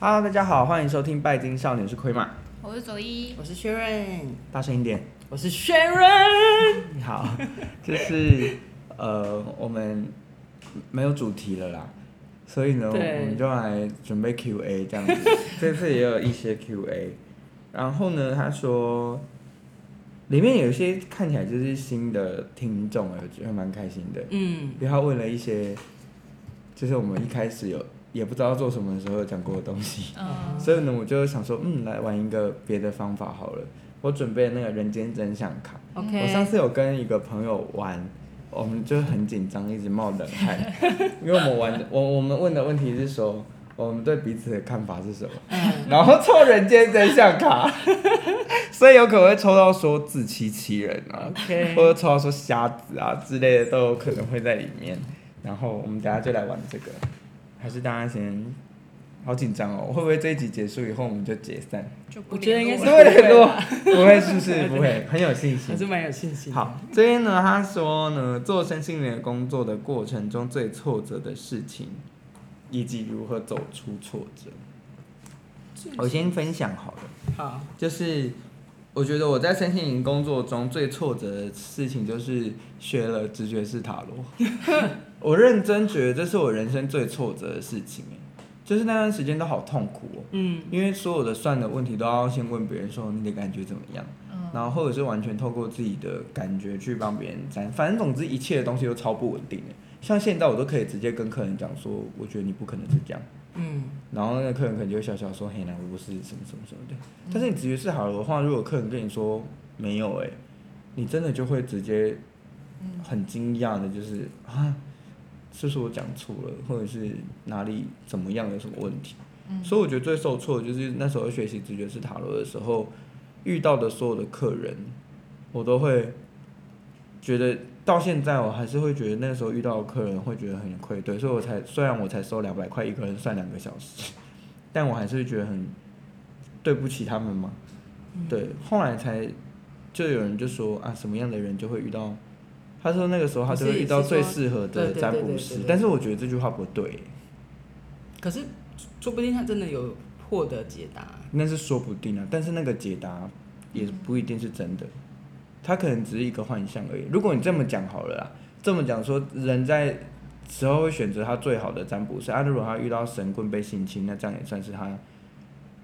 Hello，大家好，欢迎收听《拜金少年》，我是亏马，我是左一，我是 Sharon，大声一点，我是 Sharon。好，就是呃，我们没有主题了啦，所以呢，我们就来准备 Q&A 这样子。这次也有一些 Q&A，然后呢，他说里面有一些看起来就是新的听众，我觉得蛮开心的。嗯，因为他问了一些，就是我们一开始有。也不知道做什么的时候有讲过的东西，oh. 所以呢，我就想说，嗯，来玩一个别的方法好了。我准备那个人间真相卡。Okay. 我上次有跟一个朋友玩，我们就很紧张，一直冒冷汗，因为我们玩，我我们问的问题是说，我们对彼此的看法是什么，然后抽人间真相卡，所以有可能会抽到说自欺欺人啊，Okay. 或者抽到说瞎子啊之类的都有可能会在里面。然后我们等下就来玩这个。还是大家先，好紧张哦！会不会这一集结束以后我们就解散？就不觉得应该是会联络，不会是不是？不会，很有信心。还是蛮有信心。好，这边呢，他说呢，做身心灵工作的过程中最挫折的事情，以及如何走出挫折。我先分享好了。好。就是我觉得我在身心灵工作中最挫折的事情，就是学了直觉式塔罗。我认真觉得这是我人生最挫折的事情，就是那段时间都好痛苦哦。嗯，因为所有的算的问题都要先问别人说你的感觉怎么样，然后或者是完全透过自己的感觉去帮别人占，反正总之一切的东西都超不稳定的。像现在我都可以直接跟客人讲说，我觉得你不可能是这样。嗯，然后那个客人可能就会笑笑说，嘿，那我不是什么什么什么的。但是你直觉是好了的话，如果客人跟你说没有，哎，你真的就会直接很惊讶的，就是啊。是不是我讲错了，或者是哪里怎么样有什么问题？嗯、所以我觉得最受挫的就是那时候学习直觉式塔罗的时候，遇到的所有的客人，我都会觉得到现在我还是会觉得那时候遇到客人会觉得很愧对，所以我才虽然我才收两百块一个人算两个小时，但我还是觉得很对不起他们嘛。嗯、对，后来才就有人就说啊，什么样的人就会遇到。他说那个时候他就会遇到最适合的占卜师，但是我觉得这句话不对。可是说不定他真的有获得解答。那是说不定啊，但是那个解答也不一定是真的，他可能只是一个幻象而已。如果你这么讲好了啦，这么讲说人在时候会选择他最好的占卜师，啊，如果他遇到神棍被性侵，那这样也算是他，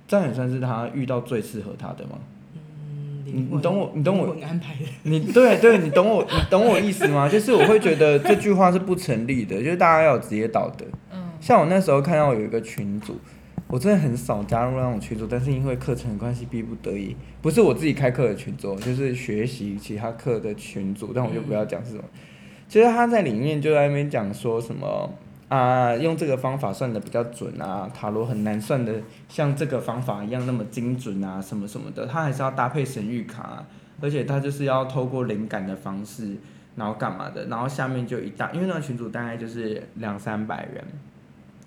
这样也算是他遇到最适合他的吗？你你懂我，你懂我，你对对，你懂我，你懂我意思吗？就是我会觉得这句话是不成立的，就是大家要有职业道德。嗯。像我那时候看到有一个群组，我真的很少加入那种群组，但是因为课程关系逼不得已，不是我自己开课的群组，就是学习其他课的群组，但我就不要讲是什么。其实他在里面就在那边讲说什么。啊，用这个方法算得比较准啊，塔罗很难算得像这个方法一样那么精准啊，什么什么的，他还是要搭配神諭卡，而且他就是要透过灵感的方式，然后干嘛的，然后下面就一大，因为那个群组大概就是两三百人，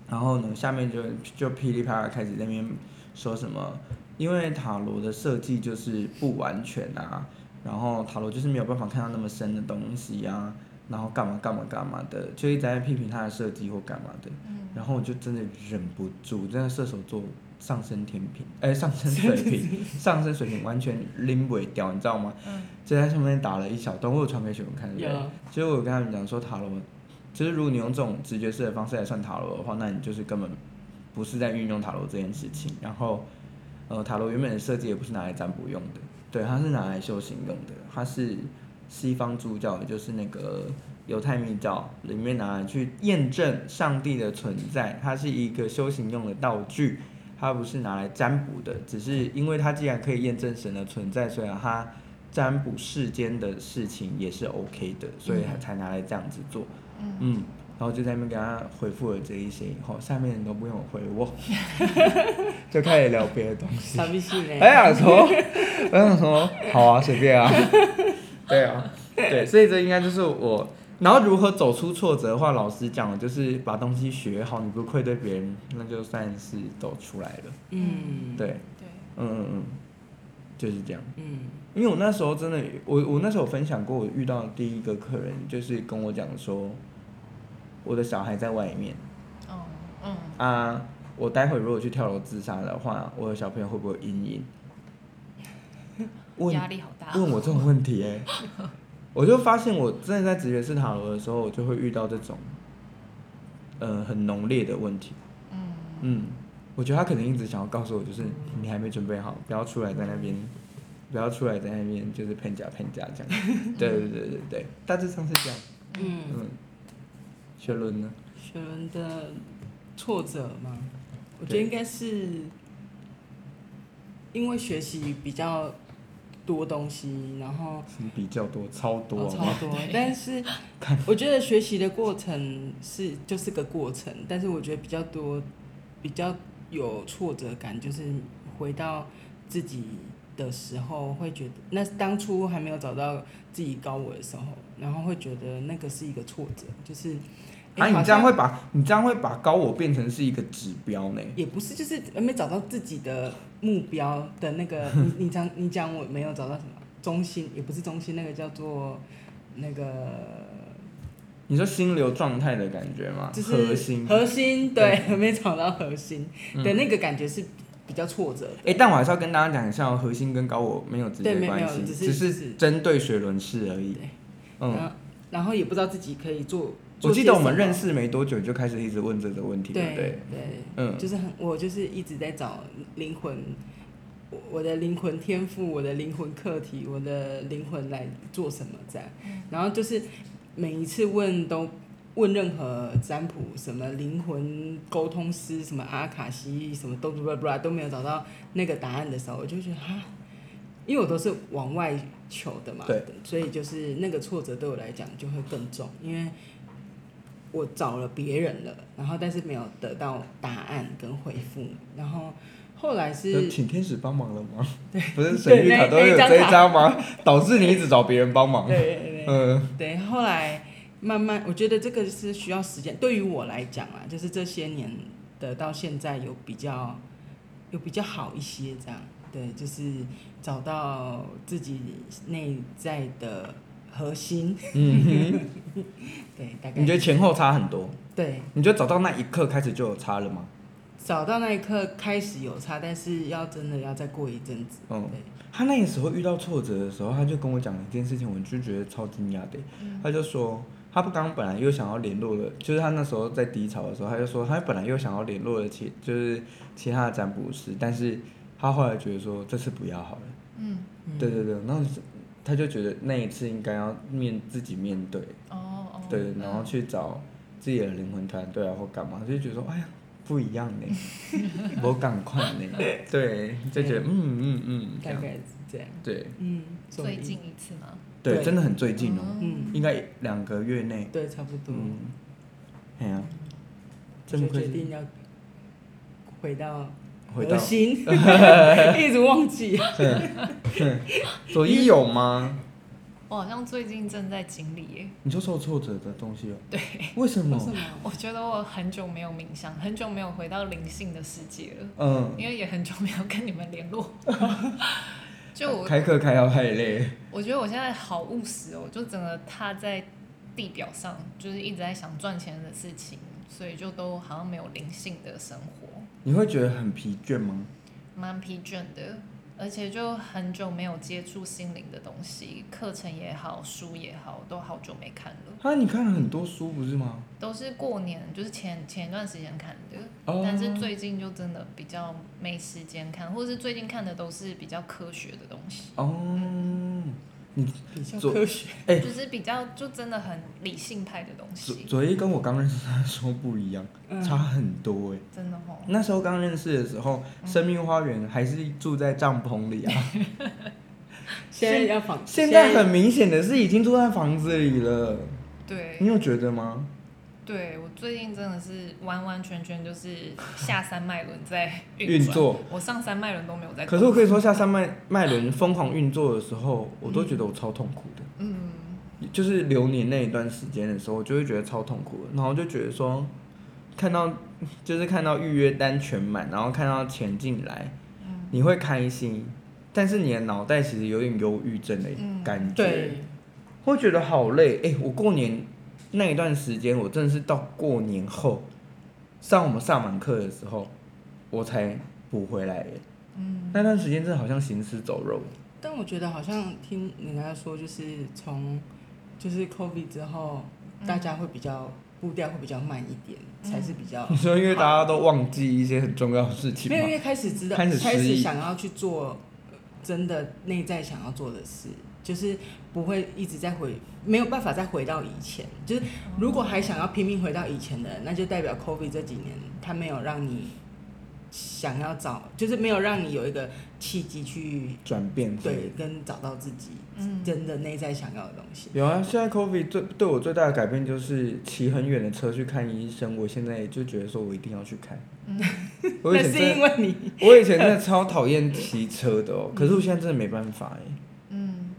然后呢，下面就就噼里啪啦开始在那边说什么，因为塔罗的设计就是不完全啊，然后塔罗就是没有办法看到那么深的东西啊。然后干嘛干嘛干嘛的，就一直在批评他的设计或干嘛的，嗯、然后我就真的忍不住，真的射手座上升天平，哎，上升 水平，上升水平完全拎不掉，你知道吗？嗯、就在上面打了一小段，我有传给学生看的。有。其实我有跟他们讲说塔罗，其实如果你用这种直觉式的方式来算塔罗的话，那你就是根本不是在运用塔罗这件事情。然后，呃，塔罗原本的设计也不是拿来占卜用的，对，它是拿来修行用的，它是。西方主教，也就是那个犹太密教里面拿来去验证上帝的存在，它是一个修行用的道具，它不是拿来占卜的。只是因为它既然可以验证神的存在，所以它占卜世间的事情也是 OK 的，所以才拿来这样子做。嗯，嗯，然后就在那边给他回复了这一些以后，下面人都不用回我，就开始聊别的东西。哎呀，说，我想说，好啊，随便啊。对啊，对，所以这应该就是我。然后如何走出挫折的话，老师讲，就是把东西学好，你不愧对别人，那就算是走出来了。嗯，对，对，嗯嗯嗯。就是这样。嗯，因为我那时候真的，我我那时候有分享过，我遇到的第一个客人就是跟我讲说，我的小孩在外面。哦，嗯。啊，我待会如果去跳楼自杀的话，我的小朋友会不会有阴影？问压力好大。问我这种问题、欸，哎，我就发现我真的在直觉式塔罗的时候，我就会遇到这种，呃，很浓烈的问题。嗯。嗯。我觉得他可能一直想要告诉我，就是你还没准备好，不要出来在那边，不要出来在那边，就是骗假骗假这样。对对对对对，大致上是这样。嗯嗯。学伦呢？雪伦的挫折吗？我觉得应该是因为学习比较多东西，然后比较多，超多，哦、超多。但是我觉得学习的过程是就是个过程，但是我觉得比较多，比较。有挫折感，就是回到自己的时候，会觉得那当初还没有找到自己高我的时候，然后会觉得那个是一个挫折，就是。啊，你这样会把你这样会把高我变成是一个指标呢？也不是，就是没找到自己的目标的那个。你你讲你讲我没有找到什么中心，也不是中心，那个叫做那个。你说心流状态的感觉吗？就是核心，核心对，没找到核心的那个感觉是比较挫折的。哎、欸，但我还是要跟大家讲一下，核心跟高我没有直接关系，只是针对水轮式而已。嗯然，然后也不知道自己可以做。我记得我们认识没多久就开始一直问这个问题，对对对？对，嗯，就是很，我就是一直在找灵魂，我的灵魂天赋，我的灵魂课题，我的灵魂来做什么这样，然后就是。每一次问都问任何占卜，什么灵魂沟通师，什么阿卡西，什么都不不不都没有找到那个答案的时候，我就觉得哈，因为我都是往外求的嘛，对，所以就是那个挫折对我来讲就会更重，因为我找了别人了，然后但是没有得到答案跟回复，然后后来是请天使帮忙了吗？对，不是 神谕卡都有这一张吗？导致你一直找别人帮忙。对对对。嗯，对，后来慢慢，我觉得这个是需要时间。对于我来讲啊，就是这些年的到现在有比较，有比较好一些这样。对，就是找到自己内在的核心。嗯哼 对，大概。你觉得前后差很多？对。你觉得找到那一刻开始就有差了吗？找到那一刻开始有差，但是要真的要再过一阵子。嗯。对。他那个时候遇到挫折的时候，他就跟我讲一件事情，我就觉得超惊讶的。他就说，他不刚本来又想要联络的，就是他那时候在低潮的时候，他就说他本来又想要联络的其就是其他的占卜师，但是他后来觉得说这次不要好了。嗯，对对对，然后他就觉得那一次应该要面自己面对。哦哦。对，然后去找自己的灵魂团队啊，或干嘛，就觉得说，哎呀。不一样呢，我赶快呢，对，就觉得嗯嗯嗯，大概是这样，对，嗯，最近一次吗？对，真的很最近哦，嗯，应该两个月内，对，差不多，嗯，哎呀，就决定要回到核心，一直忘记，所以有吗？我好像最近正在经历耶。你就受挫折的东西了。对。为什么？我觉得我很久没有冥想，很久没有回到灵性的世界了。嗯。因为也很久没有跟你们联络。就我开课开到太累。我觉得我现在好务实哦，就整个踏在地表上，就是一直在想赚钱的事情，所以就都好像没有灵性的生活。你会觉得很疲倦吗？蛮疲倦的。而且就很久没有接触心灵的东西，课程也好，书也好，都好久没看了。啊，你看了很多书不是吗？都是过年，就是前前一段时间看的。哦。但是最近就真的比较没时间看，或者是最近看的都是比较科学的东西。哦。你比较科学，哎，就是比较就真的很理性派的东西。左一跟我刚认识他的时候不一样，差很多哎。真的哦。那时候刚认识的时候，生命花园还是住在帐篷里啊。现在要房。现在很明显的是已经住在房子里了。对。你有觉得吗？对，我最近真的是完完全全就是下三脉轮在运作，我上三脉轮都没有在。可是我可以说下三脉脉轮疯狂运作的时候，我都觉得我超痛苦的。嗯，就是流年那一段时间的时候，我就会觉得超痛苦的，然后就觉得说，看到就是看到预约单全满，然后看到钱进来，你会开心。但是你的脑袋其实有点忧郁症的感觉，对，会觉得好累。哎、欸，我过年那一段时间，我真的是到过年后上我们上满课的时候，我才补回来。嗯，那段时间真的好像行尸走肉。但我觉得好像听人家说，就是从就是 COVID 之后，大家会比较步调会比较慢一点，嗯、才是比较。你说因为大家都忘记一些很重要的事情吗？没有，因为开始知道开始开始想要去做真的内在想要做的事，就是不会一直在回，没有办法再回到以前。就是如果还想要拼命回到以前的人，那就代表 COVID 这几年他没有让你。想要找，就是没有让你有一个契机去转变，对，跟找到自己真的内在想要的东西。有啊，现在 COVID 最对我最大的改变就是骑很远的车去看医生，我现在就觉得说我一定要去看。嗯，那是因为你，我以前真的超讨厌骑车的哦，可是我现在真的没办法哎。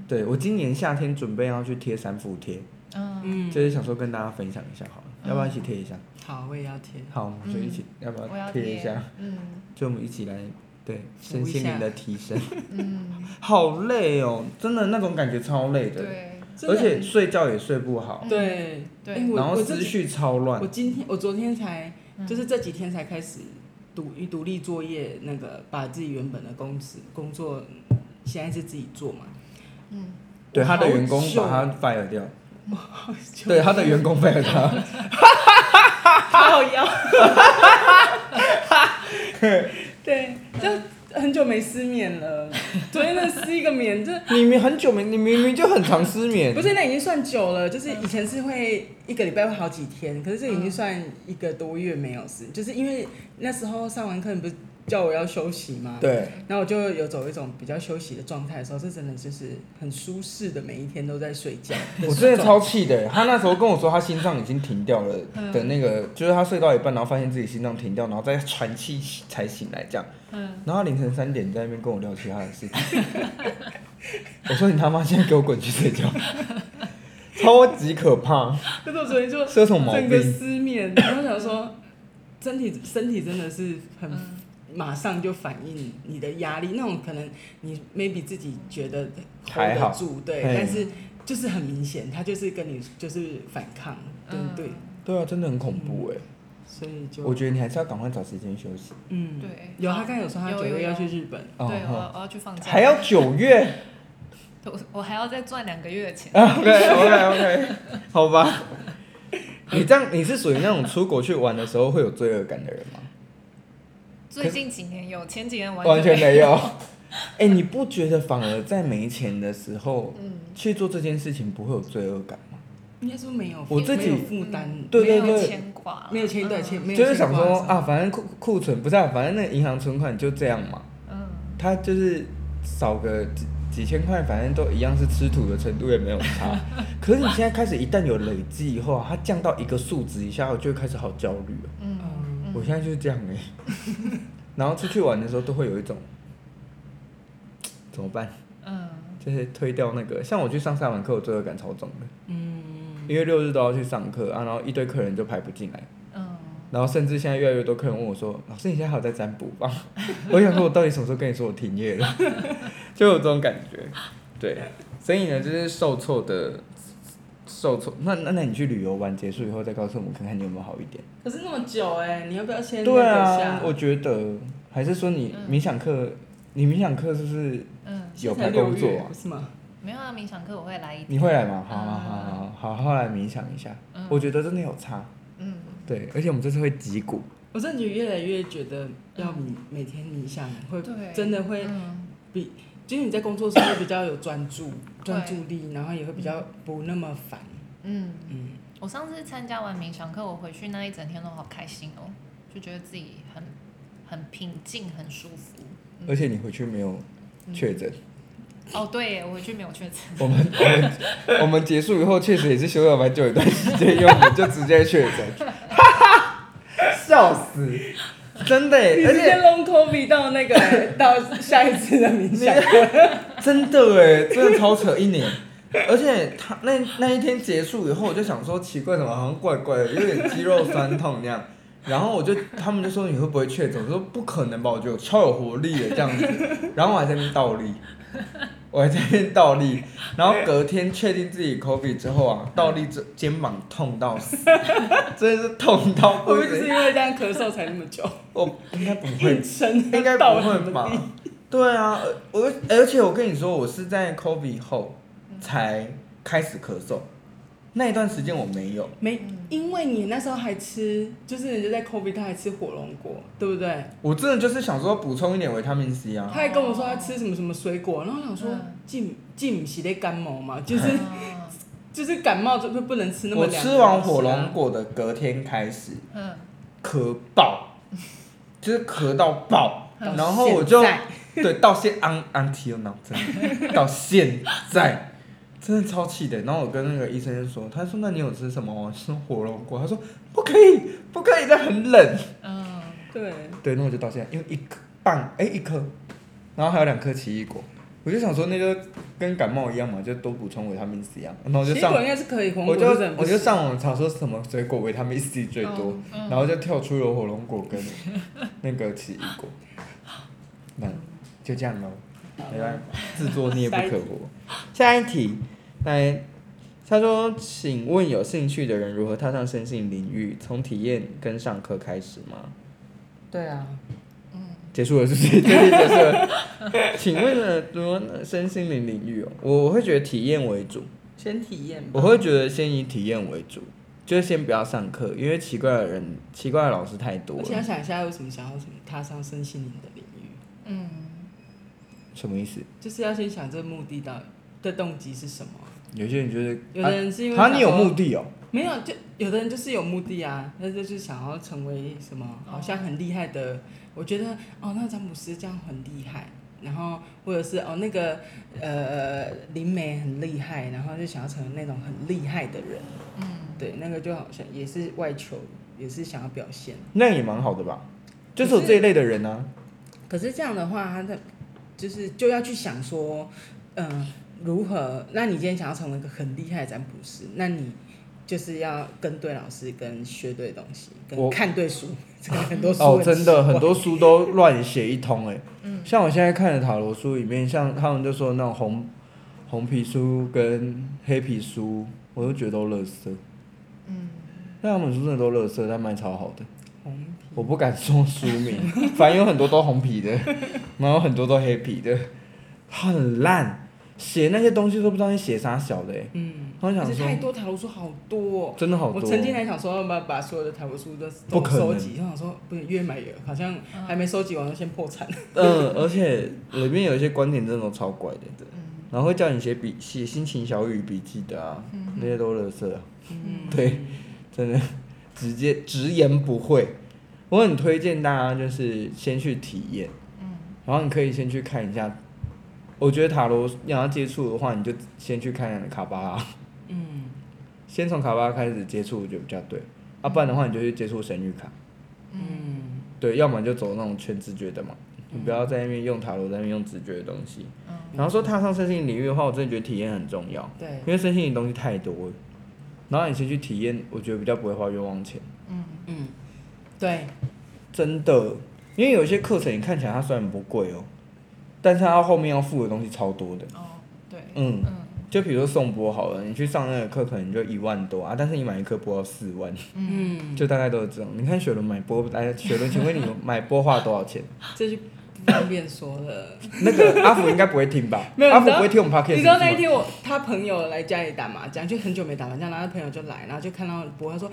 嗯，对，我今年夏天准备要去贴三伏贴，嗯，就是想说跟大家分享一下好了，要不要一起贴一下？好，我也要贴。好，我们就一起，嗯、要不要贴一下？嗯，就我们一起来，对，身心灵的提升。嗯，好累哦，真的那种感觉超累的。对，而且睡觉也睡不好。对对。然后思绪超乱。我今天，我昨天才，就是这几天才开始独独立作业，那个把自己原本的公司工作，现在是自己做嘛。嗯。对，他的员工把他 fire 掉。对，他的员工 fire 他。好腰，对，就很久没失眠了。昨天那失一个眠，就你明很久没，你明明就很常失眠。不是，那已经算久了，就是以前是会一个礼拜会好几天，可是这已经算一个多月没有失，就是因为那时候上完课你不是。叫我要休息嘛，对，然后我就有走一种比较休息的状态的时候，这真的就是很舒适的，每一天都在睡觉。我真的超气的，他那时候跟我说他心脏已经停掉了的那个，嗯、就是他睡到一半，然后发现自己心脏停掉，然后再喘气才醒来这样。嗯，然后凌晨三点在那边跟我聊其他的事情。我说你他妈现在给我滚去睡觉，超级可怕。可是我昨天就整个失眠，然后想说身体身体真的是很。嗯马上就反映你的压力，那种可能你 maybe 自己觉得 hold 得住，对，但是就是很明显，他就是跟你就是反抗，对不对？对啊，真的很恐怖哎。所以就我觉得你还是要赶快找时间休息。嗯，对。有他刚才有说他九月要去日本，对，我我要去放假。还要九月？我我还要再赚两个月的钱。OK OK OK，好吧。你这样你是属于那种出国去玩的时候会有罪恶感的人吗？最近几年有，前几年完完全没有。哎、欸，你不觉得反而在没钱的时候，嗯，去做这件事情不会有罪恶感吗？应该说没有，我自己负担，对对对，没有牵挂，没有牵对牵，就是想说啊，反正库库存不是、啊，反正那银行存款就这样嘛。嗯，他就是少个几几千块，反正都一样是吃土的程度也没有差。可是你现在开始一旦有累积以后啊，它降到一个数值以下，我就会开始好焦虑了。嗯。我现在就是这样哎、欸，然后出去玩的时候都会有一种 怎么办？嗯，就是推掉那个，像我去上萨满课，我罪恶感超重的。嗯，因为六日都要去上课啊，然后一堆客人就排不进来。嗯，然后甚至现在越来越多客人问我说：“老师，你现在还有在占卜吧？” 我想说，我到底什么时候跟你说我停业了？就有这种感觉。对，所以呢，就是受挫的。受挫，那那那你去旅游完结束以后再告诉我们，看看你有没有好一点。可是那么久哎、欸，你要不要先对啊，我觉得还是说你冥想课，嗯、你冥想课是不是嗯有排工作啊？是吗？没有啊，冥想课我会来一。你会来吗？好好好好好，好来冥想一下。嗯、我觉得真的有差。嗯。对，而且我们这次会击鼓。我真的越来越觉得要冥每天冥想会真的会比。就是你在工作时会比较有专注、专注力，对然后也会比较不那么烦。嗯嗯。嗯我上次参加完冥想课，我回去那一整天都好开心哦，就觉得自己很很平静、很舒服。嗯、而且你回去没有确诊、嗯。哦，对耶，我回去没有确诊。我们我们我们结束以后，确实也是休了蛮久一段时间，因为我们就直接确诊。哈哈，笑死！真的，而且 long COVID 到那个到下一次的冥想，真的哎，真的超扯一年。而且他那那一天结束以后，我就想说奇怪，怎么好像怪怪的，有点肌肉酸痛那样。然后我就他们就说你会不会确诊？我说不可能吧，我觉得我超有活力的这样子。然后我还在那边倒立，我还在那边倒立。然后隔天确定自己 COVID 之后啊，倒立这肩膀痛到死，真的是痛到不行。会不会是因为这样咳嗽才那么久？我应该不会，应该不会吧？对啊，我而且我跟你说，我是在 COVID 后才开始咳嗽。那一段时间我没有，没，因为你那时候还吃，就是人家在 COVID，他还吃火龙果，对不对？我真的就是想说补充一点维他命 C 啊。他还跟我说他吃什么什么水果，然后我想说，进进是在感冒嘛，就是就是感冒就不能吃那么。我吃完火龙果的隔天开始，嗯，咳爆，就是咳到爆，然后我就 对到现 un until now 真的到现在。真的超气的，然后我跟那个医生就说，他说那你有吃什么？我吃火龙果？他说不可以，不可以，这很冷。嗯，对。对，那我就到现在，因为一颗半，哎，一颗，然后还有两颗奇异果，我就想说那个跟感冒一样嘛，就多补充维他命 C 啊。然后我就上，应该是可以，我就我就上网查说什么水果维他命 C 最多，然后就跳出了火龙果跟那个奇异果。那就这样喽。没办法，自作孽不可活。下一题，来，他说：“请问有兴趣的人如何踏上身心领域？从体验跟上课开始吗？”对啊，嗯，结束了是不是？这里结束了。请问呢，如何身心灵领域哦？我我会觉得体验为主，先体验。我会觉得先以体验为主，就是先不要上课，因为奇怪的人、奇怪的老师太多了。我想想一下，为什么想要什么踏上身心灵的领域？嗯。什么意思？就是要先想这个目的到的动机是什么？有些人觉得，有的人是因为他你有目的哦？没有，就有的人就是有目的啊，那就是想要成为什么，好像很厉害的。我觉得哦，那詹姆斯这样很厉害，然后或者是哦那个呃灵媒很厉害，然后就想要成为那种很厉害的人。嗯，对，那个就好像也是外求，也是想要表现。那也蛮好的吧？就是有这一类的人呢、啊。可是这样的话，他的。就是就要去想说，嗯、呃，如何？那你今天想要成为一个很厉害的占卜师，那你就是要跟对老师，跟学对东西，跟看对书。我很多书哦，真的很多书都乱写一通哎。嗯。像我现在看的塔罗书里面，像他们就说那种红红皮书跟黑皮书，我都觉得都垃圾。嗯。那他们书真的都垃圾，但卖超好的。我不敢说书名，反正有很多都红皮的，然后很多都黑皮的，很烂，写那些东西都不知道你写啥小的哎。嗯。我想说。太多塔罗书好多哦。真的好多。我曾经还想说要把把所有的塔罗书都都收集，我想说不是越买越好像还没收集完就先破产。嗯，而且里面有一些观点真的都超怪的，对。然后会叫你写笔写心情小语笔记的啊，那些都垃圾。嗯。对，真的直接直言不讳。我很推荐大家，就是先去体验，嗯，然后你可以先去看一下。我觉得塔罗你要接触的话，你就先去看卡巴拉，嗯，先从卡巴拉开始接触，我觉得比较对。啊，不然的话，你就去接触神谕卡，嗯，对，要么就走那种全直觉的嘛，你不要在那边用塔罗，在那边用直觉的东西。嗯，然后说踏上身心领域的话，我真的觉得体验很重要，对，因为身心灵东西太多了，然后你先去体验，我觉得比较不会花冤枉钱。嗯嗯。对，真的，因为有些课程你看起来它虽然不贵哦，但是它后面要付的东西超多的。哦，对。嗯。嗯就比如说颂钵好了，你去上那个课可能就一万多啊，但是你买一颗播要四万。嗯。就大概都是这样。你看雪伦买播，来雪伦，请问你买播花了多少钱？这就不方便说了。那个阿福应该不会听吧？没有，阿福不会听我们 podcast。你知道那一天我他朋友来家里打麻将，就很久没打麻将，然后他朋友就来，然后就看到播，他说。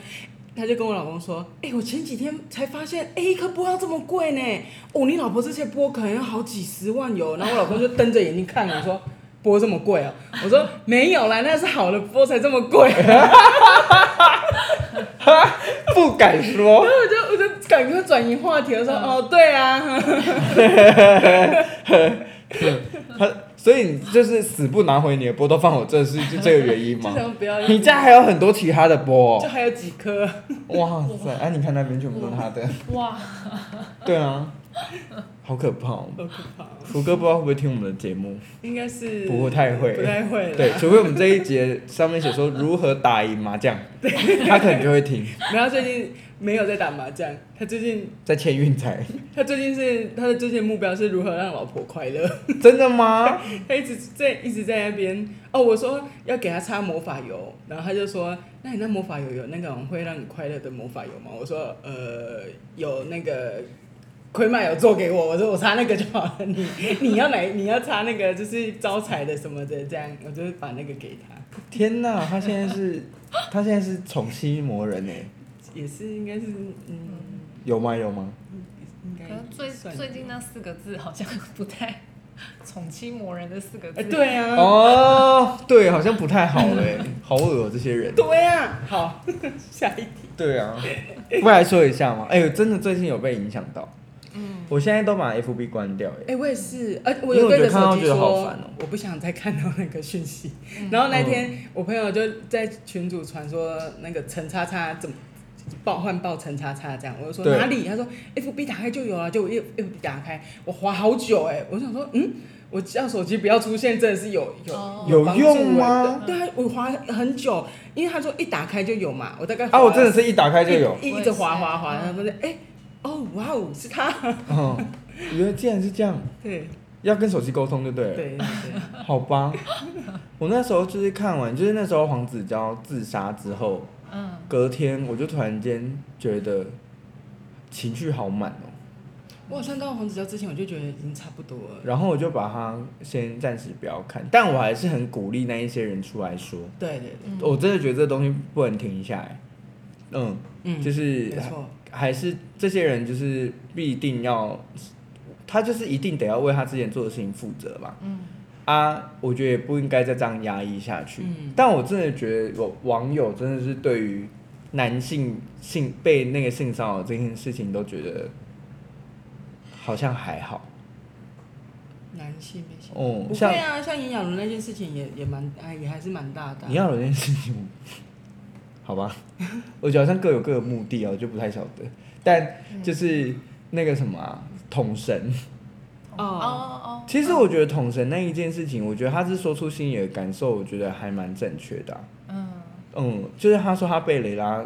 他就跟我老公说：“哎、欸，我前几天才发现，哎、欸，一颗波要这么贵呢。哦，你老婆这些波可能要好几十万有。”然后我老公就瞪着眼睛看我说：“波这么贵啊？”我说：“没有啦，那是好的波才这么贵。”不敢说。然后我就我就赶快转移话题，我说：“哦，对啊。” 他。所以你就是死不拿回你的波，都放我这是就这个原因吗？不要你家还有很多其他的钵，就还有几颗。哇塞！哎、啊，你看那边全部都是他的。哇。对啊。好可怕。好可怕。福哥不知道会不会听我们的节目？应该是。不会太会。不太会。对，除非我们这一节上面写说如何打赢麻将，他可能就会听。然后最近没有在打麻将，他最近在签运财。他最近是他的最近目标是如何让老婆快乐。真的吗？他一直在一直在那边哦，我说要给他擦魔法油，然后他就说，那你那魔法油有那种会让你快乐的魔法油吗？我说呃，有那个。亏麦有做给我，我说我擦那个就好了。你你要来，你要擦那个就是招财的什么的，这样我就把那个给他。天哪，他现在是，他现在是宠妻魔人呢。也是应该是嗯。有吗？有吗？应该可能最最近那四个字好像 不太，宠妻魔人的四个字。对啊。哦，对，好像不太好哎，好恶哦，这些人。对啊。好，下一题。对啊。不来说一下吗？哎呦，真的最近有被影响到。嗯我现在都把 FB 关掉。哎，我也是，呃，我有对着手机说，喔、我不想再看到那个讯息。嗯、然后那天我朋友就在群组传说那个陈叉叉怎么报换报陈叉叉这样，我就说哪里？他说 FB 打开就有啊，就 FB 打开，我滑好久哎，我想说，嗯，我叫手机不要出现，真的是有有、哦、有用吗？对啊，我滑很久，因为他说一打开就有嘛，我大概啊，我真的是一打开就有，一一直滑滑滑，然后不是哎。哦，哇哦，是他。哦，原来竟然是这样。对。要跟手机沟通，对不对？对对对。好吧。我那时候就是看完，就是那时候黄子佼自杀之后，嗯，隔天我就突然间觉得情绪好满哦。我好像到黄子佼之前，我就觉得已经差不多了。然后我就把它先暂时不要看，但我还是很鼓励那一些人出来说。对对对。嗯、我真的觉得这东西不能停下来。嗯。嗯。就是。没错。还是这些人就是必定要，他就是一定得要为他之前做的事情负责吧。嗯。啊，我觉得也不应该再这样压抑下去。嗯。但我真的觉得，有网友真的是对于男性性被那个性骚扰这件事情都觉得好像还好。男性被性哦，不会啊，像炎亚纶那件事情也也蛮哎，也还是蛮大的。炎亚纶那件事情。好吧，我觉得好像各有各的目的啊，我就不太晓得。但就是那个什么啊，统神。哦哦哦。其实我觉得统神那一件事情，我觉得他是说出心里的感受，我觉得还蛮正确的啊。嗯。嗯，就是他说他被雷拉，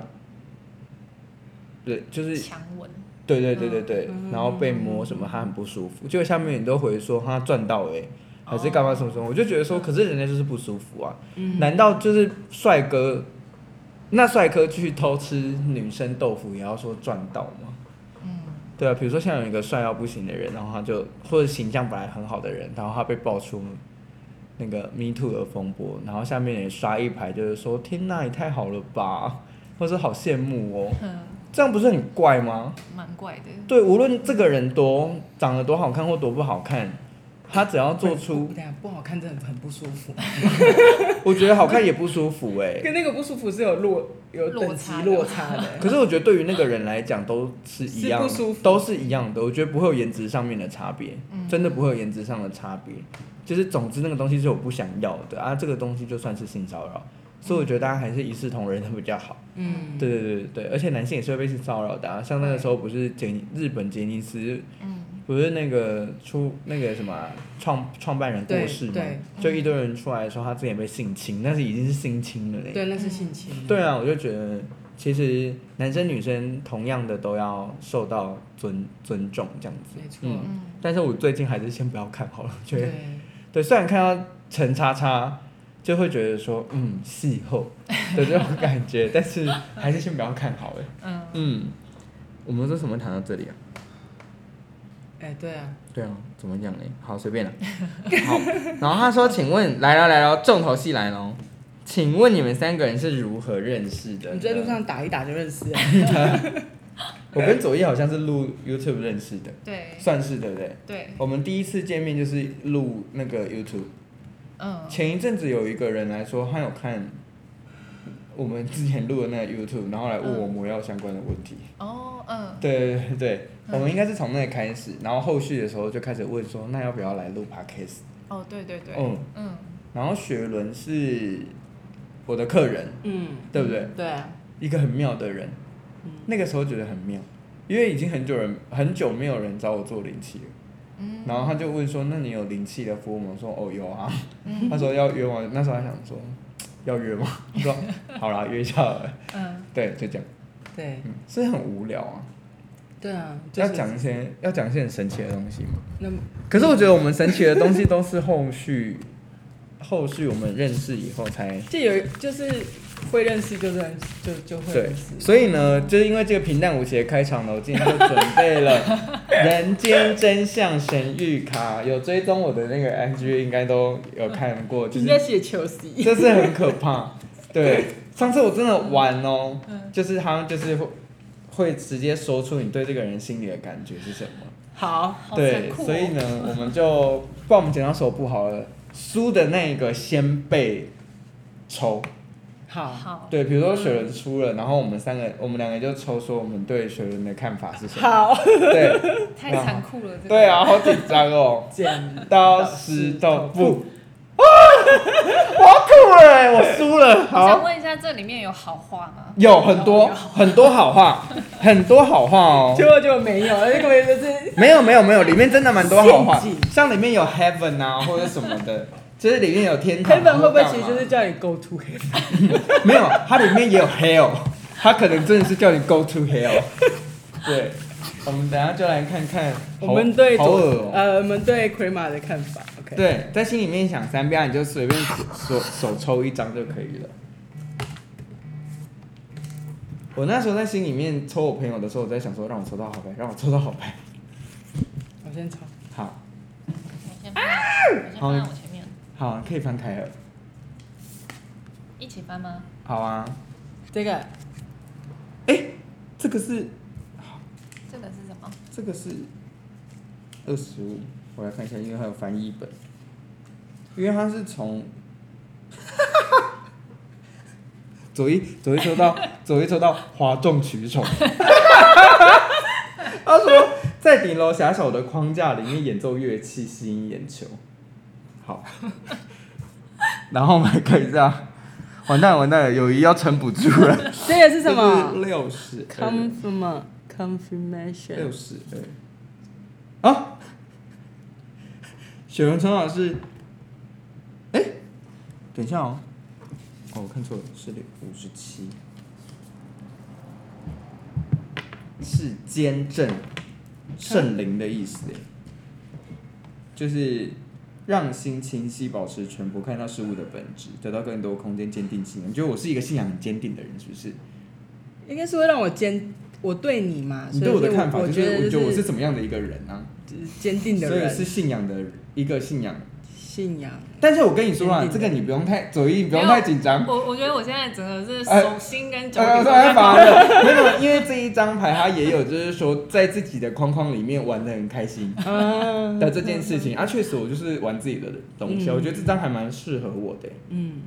对，就是强吻。对对对对对，然后被摸什么，他很不舒服。结果下面你都回说他赚到哎，还是干嘛什么什么，我就觉得说，可是人家就是不舒服啊。难道就是帅哥？那帅哥去偷吃女生豆腐，也要说赚到吗？嗯，对啊，比如说像有一个帅到不行的人，然后他就或者形象本来很好的人，然后他被爆出那个 Me Too 的风波，然后下面也刷一排，就是说天呐，也太好了吧，或者好羡慕哦，嗯，这样不是很怪吗？蛮怪的。对，无论这个人多长得多好看或多不好看。他只要做出不，不好看，真的很不舒服。我觉得好看也不舒服哎、欸，跟那个不舒服是有落有等级落差的。可是我觉得对于那个人来讲都是一样，是都是一样的。我觉得不会有颜值上面的差别，嗯、真的不会有颜值上的差别。就是总之那个东西是我不想要的啊，这个东西就算是性骚扰，所以我觉得大家还是一视同仁的比较好。嗯，对对对对，而且男性也是会被性骚扰的啊，像那个时候不是杰日本杰尼斯。嗯不是那个出那个什么创创办人过世嘛，就一堆人出来说他之前被性侵，但是已经是性侵了嘞。对，那是性侵。对啊，我就觉得其实男生女生同样的都要受到尊尊重这样子。没错。嗯。但是我最近还是先不要看好了，觉得对，对，虽然看到陈叉叉就会觉得说嗯戏后的这种感觉，但是还是先不要看好了。嗯嗯。我们说什么谈到这里啊？哎、欸，对啊，对啊，怎么讲呢？好，随便了。好，然后他说：“请问，来了来了，重头戏来了。请问你们三个人是如何认识的？”你在路上打一打就认识了。我跟左一好像是录 YouTube 认识的，对，算是对不对？对。我们第一次见面就是录那个 YouTube。嗯。前一阵子有一个人来说，他有看我们之前录的那个 YouTube，然后来问我魔药相关的问题。哦，嗯。对对对对。我们应该是从那里开始，然后后续的时候就开始问说，那要不要来录 Podcast？哦，对对对。嗯嗯。然后雪伦是我的客人，嗯，对不对？对啊。一个很妙的人，那个时候觉得很妙，因为已经很久人很久没有人找我做灵气了。嗯。然后他就问说：“那你有灵气的服务吗？”我说：“哦，有啊。”他说要约我，那时候还想说要约吗？我 说：“好啦，约一下。”嗯。对，就这样。对，嗯，所以很无聊啊。对啊，要讲一些要讲一些很神奇的东西嘛。那可是我觉得我们神奇的东西都是后续，后续我们认识以后才 就有就是会认识就认就就会认识。对，所以呢，就是因为这个平淡无奇的开场呢，我今天就准备了 《人间真相神谕卡》，有追踪我的那个 IG 应该都有看过，就是应该写球 C，这是很可怕。对，上次我真的玩哦，就是他就是会。会直接说出你对这个人心里的感觉是什么？好，对，所以呢，我们就不然我们剪刀手不好了，输的那个先被抽。好，对，比如说雪人出了，然后我们三个，我们两个就抽说我们对雪人的看法是什么？好，对，太残酷了，对啊，好紧张哦。剪。刀石头布。我要吐了、欸，我输了。好，我想问一下，这里面有好话吗？有很多很多好话，很多好话哦。结果就没有，那个没有，没有没有没有，里面真的蛮多好话，像里面有 heaven 啊或者什么的，就是里面有天堂。heaven 会不会其实就是叫你 go to heaven？没有，它里面也有 hell，它可能真的是叫你 go to hell。对，我们等下就来看看我们对好恶喔，呃，我们对 Crema 的看法。OK，对，在心里面想三遍，你就随便手手抽一张就可以了。我那时候在心里面抽我朋友的时候，我在想说，让我抽到好牌，让我抽到好牌。我先抽。好。我先翻。我先翻我前面。好，可以翻台了。一起翻吗？好啊。这个。哎，这个是。这个是什么？这个是二十五。我来看一下，因为它有翻译本，因为它是从，左一左一抽到 左一抽到哗众取宠，他说在顶楼狭小的框架里面演奏乐器吸引眼球，好，然后我们可以这样，完蛋完蛋了，友谊要撑不住了，这个是什么？六十，confirmation，六十对，啊。雪文陈老师，哎，等一下哦，哦，我看错了，是五十七，是坚正圣灵的意思，就是让心清晰，保持全部，看到事物的本质，得到更多空间，坚定信仰。你觉得我是一个信仰很坚定的人，是不是？应该是会让我坚，我对你嘛，你对我的看法就是，我觉得我是怎么样的一个人啊？坚定的人，所以是信仰的。一个信仰，信仰。但是我跟你说啊，这个你不用太左一，不用太紧张。我我觉得我现在整个是手心跟脚都在发热。没有，因为这一张牌它也有，就是说在自己的框框里面玩的很开心 的这件事情啊，确实我就是玩自己的东西。我觉得这张还蛮适合我的。嗯，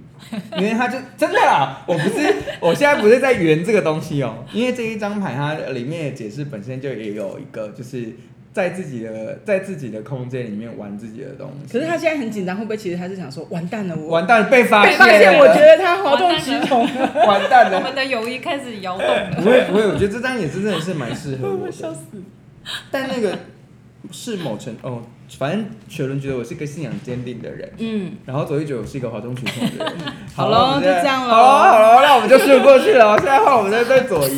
因为它就真的啦，我不是，我现在不是在圆这个东西哦，因为这一张牌它里面的解释本身就也有一个就是。在自己的在自己的空间里面玩自己的东西。可是他现在很紧张，会不会其实他是想说，完蛋了，我完蛋了，被发现，被发现，我觉得他哗众取宠，完蛋了，我们的友谊开始摇动了。不会不会，我觉得这张也是真的是蛮适合我的。笑死！但那个是某程哦，反正雪伦觉得我是一个信仰坚定的人，嗯，然后左一觉得我是一个哗众取宠的人。好了，就这样了。好了好了，那我们就说过去了。现在换我们在对左一。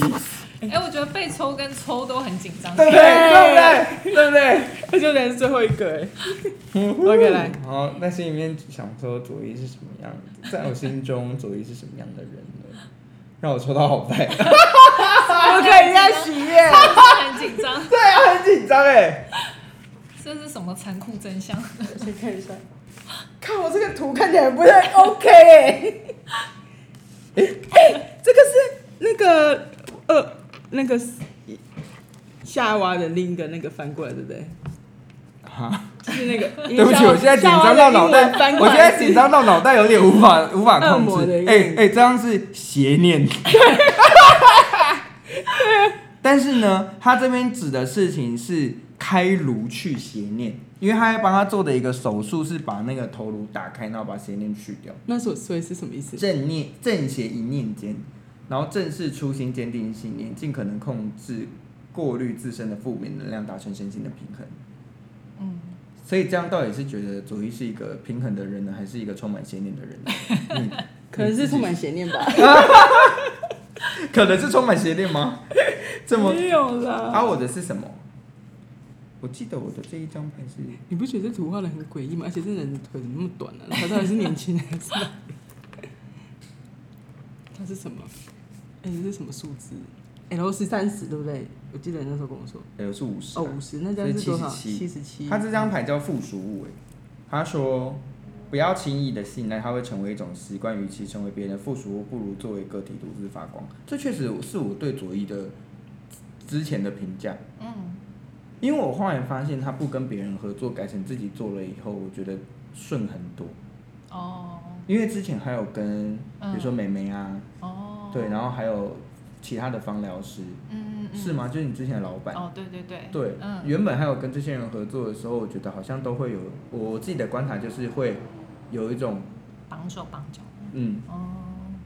哎、欸，我觉得被抽跟抽都很紧张，对不对？对不对？对不对？他就连最后一个哎。OK，来。好，那心里面想说左一是什么样子？在我心中，左一是什么样的人呢？让我抽到好牌。我可以再许愿。很紧张。对啊，很紧张哎。这是什么残酷真相？先看一下。看我这个图看起来不太 OK 哎。哎哎，这个是那个呃。那个夏娃的另一个那个翻过来，对不对？哈，就是那个。对不起，我现在紧张到脑袋，我现在紧张到脑袋有点无法 无法控制。哎哎，这样是邪念。但是呢，他这边指的事情是开颅去邪念，因为他要帮他做的一个手术是把那个头颅打开，然后把邪念去掉。那所所以是什么意思？正念正邪一念间。然后正视初心，坚定信念，尽可能控制、过滤自身的负面能量，达成身心的平衡。嗯，所以这样到底是觉得左一是一个平衡的人呢，还是一个充满邪念的人呢？嗯，可能是充满邪念吧。可能是充满邪念吗？这么没有啦。啊，我的是什么？我记得我的这一张牌是……你不觉得这图画的很诡异吗？而且这人的腿怎么那么短呢、啊？他到底是年轻人还是？他是什么？哎、欸，这是什么数字？L 是三十，对不对？我记得你那时候跟我说，L 是五十。哦，五十，那这样是多少？七十七。他这张牌叫附属物，哎，他说不要轻易的信赖，它会成为一种习惯，与其成为别人的附属物，不如作为个体独自发光。这确实是我对左一的之前的评价。嗯，因为我后来发现，他不跟别人合作，改成自己做了以后，我觉得顺很多。哦。因为之前还有跟，比如说美眉啊，哦，对，然后还有其他的芳疗师，嗯，是吗？就是你之前的老板。哦，对对对。对，嗯，原本还有跟这些人合作的时候，我觉得好像都会有，我自己的观察就是会有一种绑手绑脚。嗯。哦。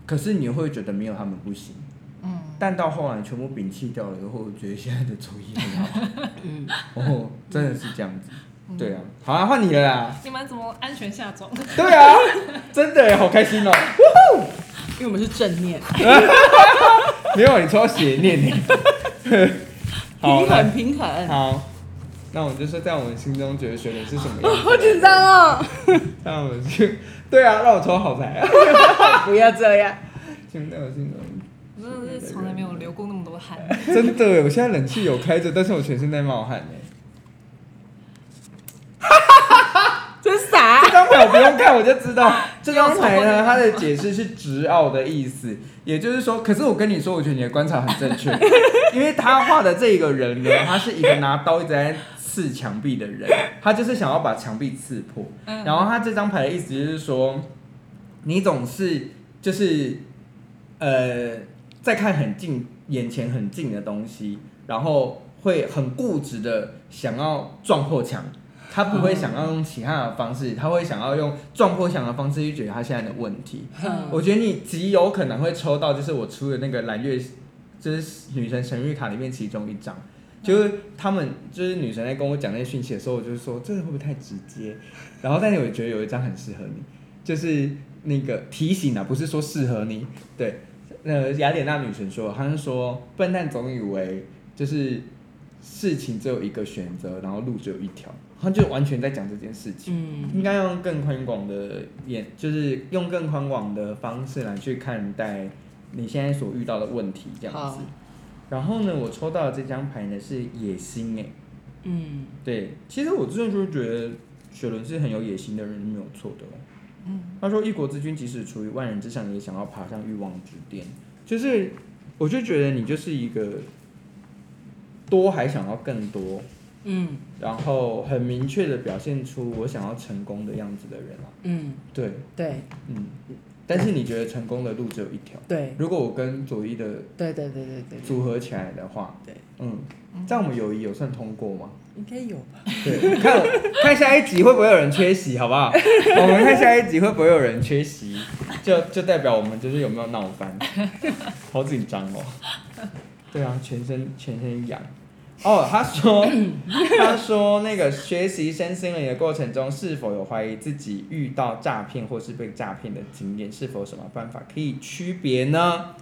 可是你会觉得没有他们不行。嗯。但到后来全部摒弃掉了以后，我觉得现在的主意很好。嗯。哦，真的是这样子。对啊，好啊，换你了啦！你们怎么安全下庄？对啊，真的好开心哦！因为我们是正念，没有你抽到邪念你。平衡平衡。好，那我就是在我们心中觉得学的是什么样？好紧张哦！那我们就对啊，让我抽好牌啊！不要这样，现在我心中真的是从来没有流过那么多汗。真的，我现在冷气有开着，但是我全身在冒汗呢。真傻！这张牌我不用看我就知道，这张牌呢，它的解释是执拗的意思，也就是说，可是我跟你说，我觉得你的观察很正确，因为他画的这个人呢，他是一个拿刀一直在刺墙壁的人，他就是想要把墙壁刺破。然后他这张牌的意思就是说，你总是就是呃，在看很近、眼前很近的东西，然后会很固执的想要撞破墙。他不会想要用其他的方式，他会想要用撞破墙的方式去解决他现在的问题。我觉得你极有可能会抽到，就是我出的那个蓝月，就是女神神谕卡里面其中一张，就是他们就是女神在跟我讲那些讯息的时候，我就是说这个会不会太直接？然后但是我觉得有一张很适合你，就是那个提醒啊，不是说适合你。对，那，雅典娜女神说，她是说笨蛋总以为就是事情只有一个选择，然后路只有一条。他就完全在讲这件事情，嗯，应该用更宽广的眼，就是用更宽广的方式来去看待你现在所遇到的问题，这样子。然后呢，我抽到的这张牌呢是野心，哎，嗯，对，其实我真的就是觉得雪伦是很有野心的人，没有错的。嗯，他说一国之君即使处于万人之上，也想要爬上欲望之巅，就是我就觉得你就是一个多还想要更多。嗯，然后很明确的表现出我想要成功的样子的人啊。嗯，对对，嗯，但是你觉得成功的路只有一条？对。如果我跟左一的对对对对对组合起来的话，对，嗯，这样我们友谊有算通过吗？应该有吧。对，看看下一集会不会有人缺席，好不好？我们看下一集会不会有人缺席，就就代表我们就是有没有闹翻，好紧张哦。对啊，全身全身痒。哦，他说，他说那个学习身心灵的过程中，是否有怀疑自己遇到诈骗或是被诈骗的经验？是否有什么办法可以区别呢？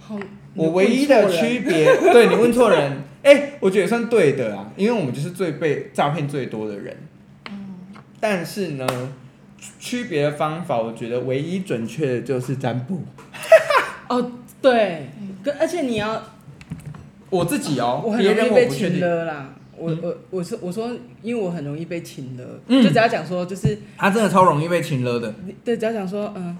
好，我唯一的区别，对，你问错人，哎、欸，我觉得也算对的啊，因为我们就是最被诈骗最多的人。嗯，但是呢，区别的方法，我觉得唯一准确的就是占卜。哦，对，而且你要。我自己哦，我很容易被请了啦。我我我说我说，因为我很容易被情勒，就只要讲说就是他真的超容易被请了的。对，只要讲说嗯，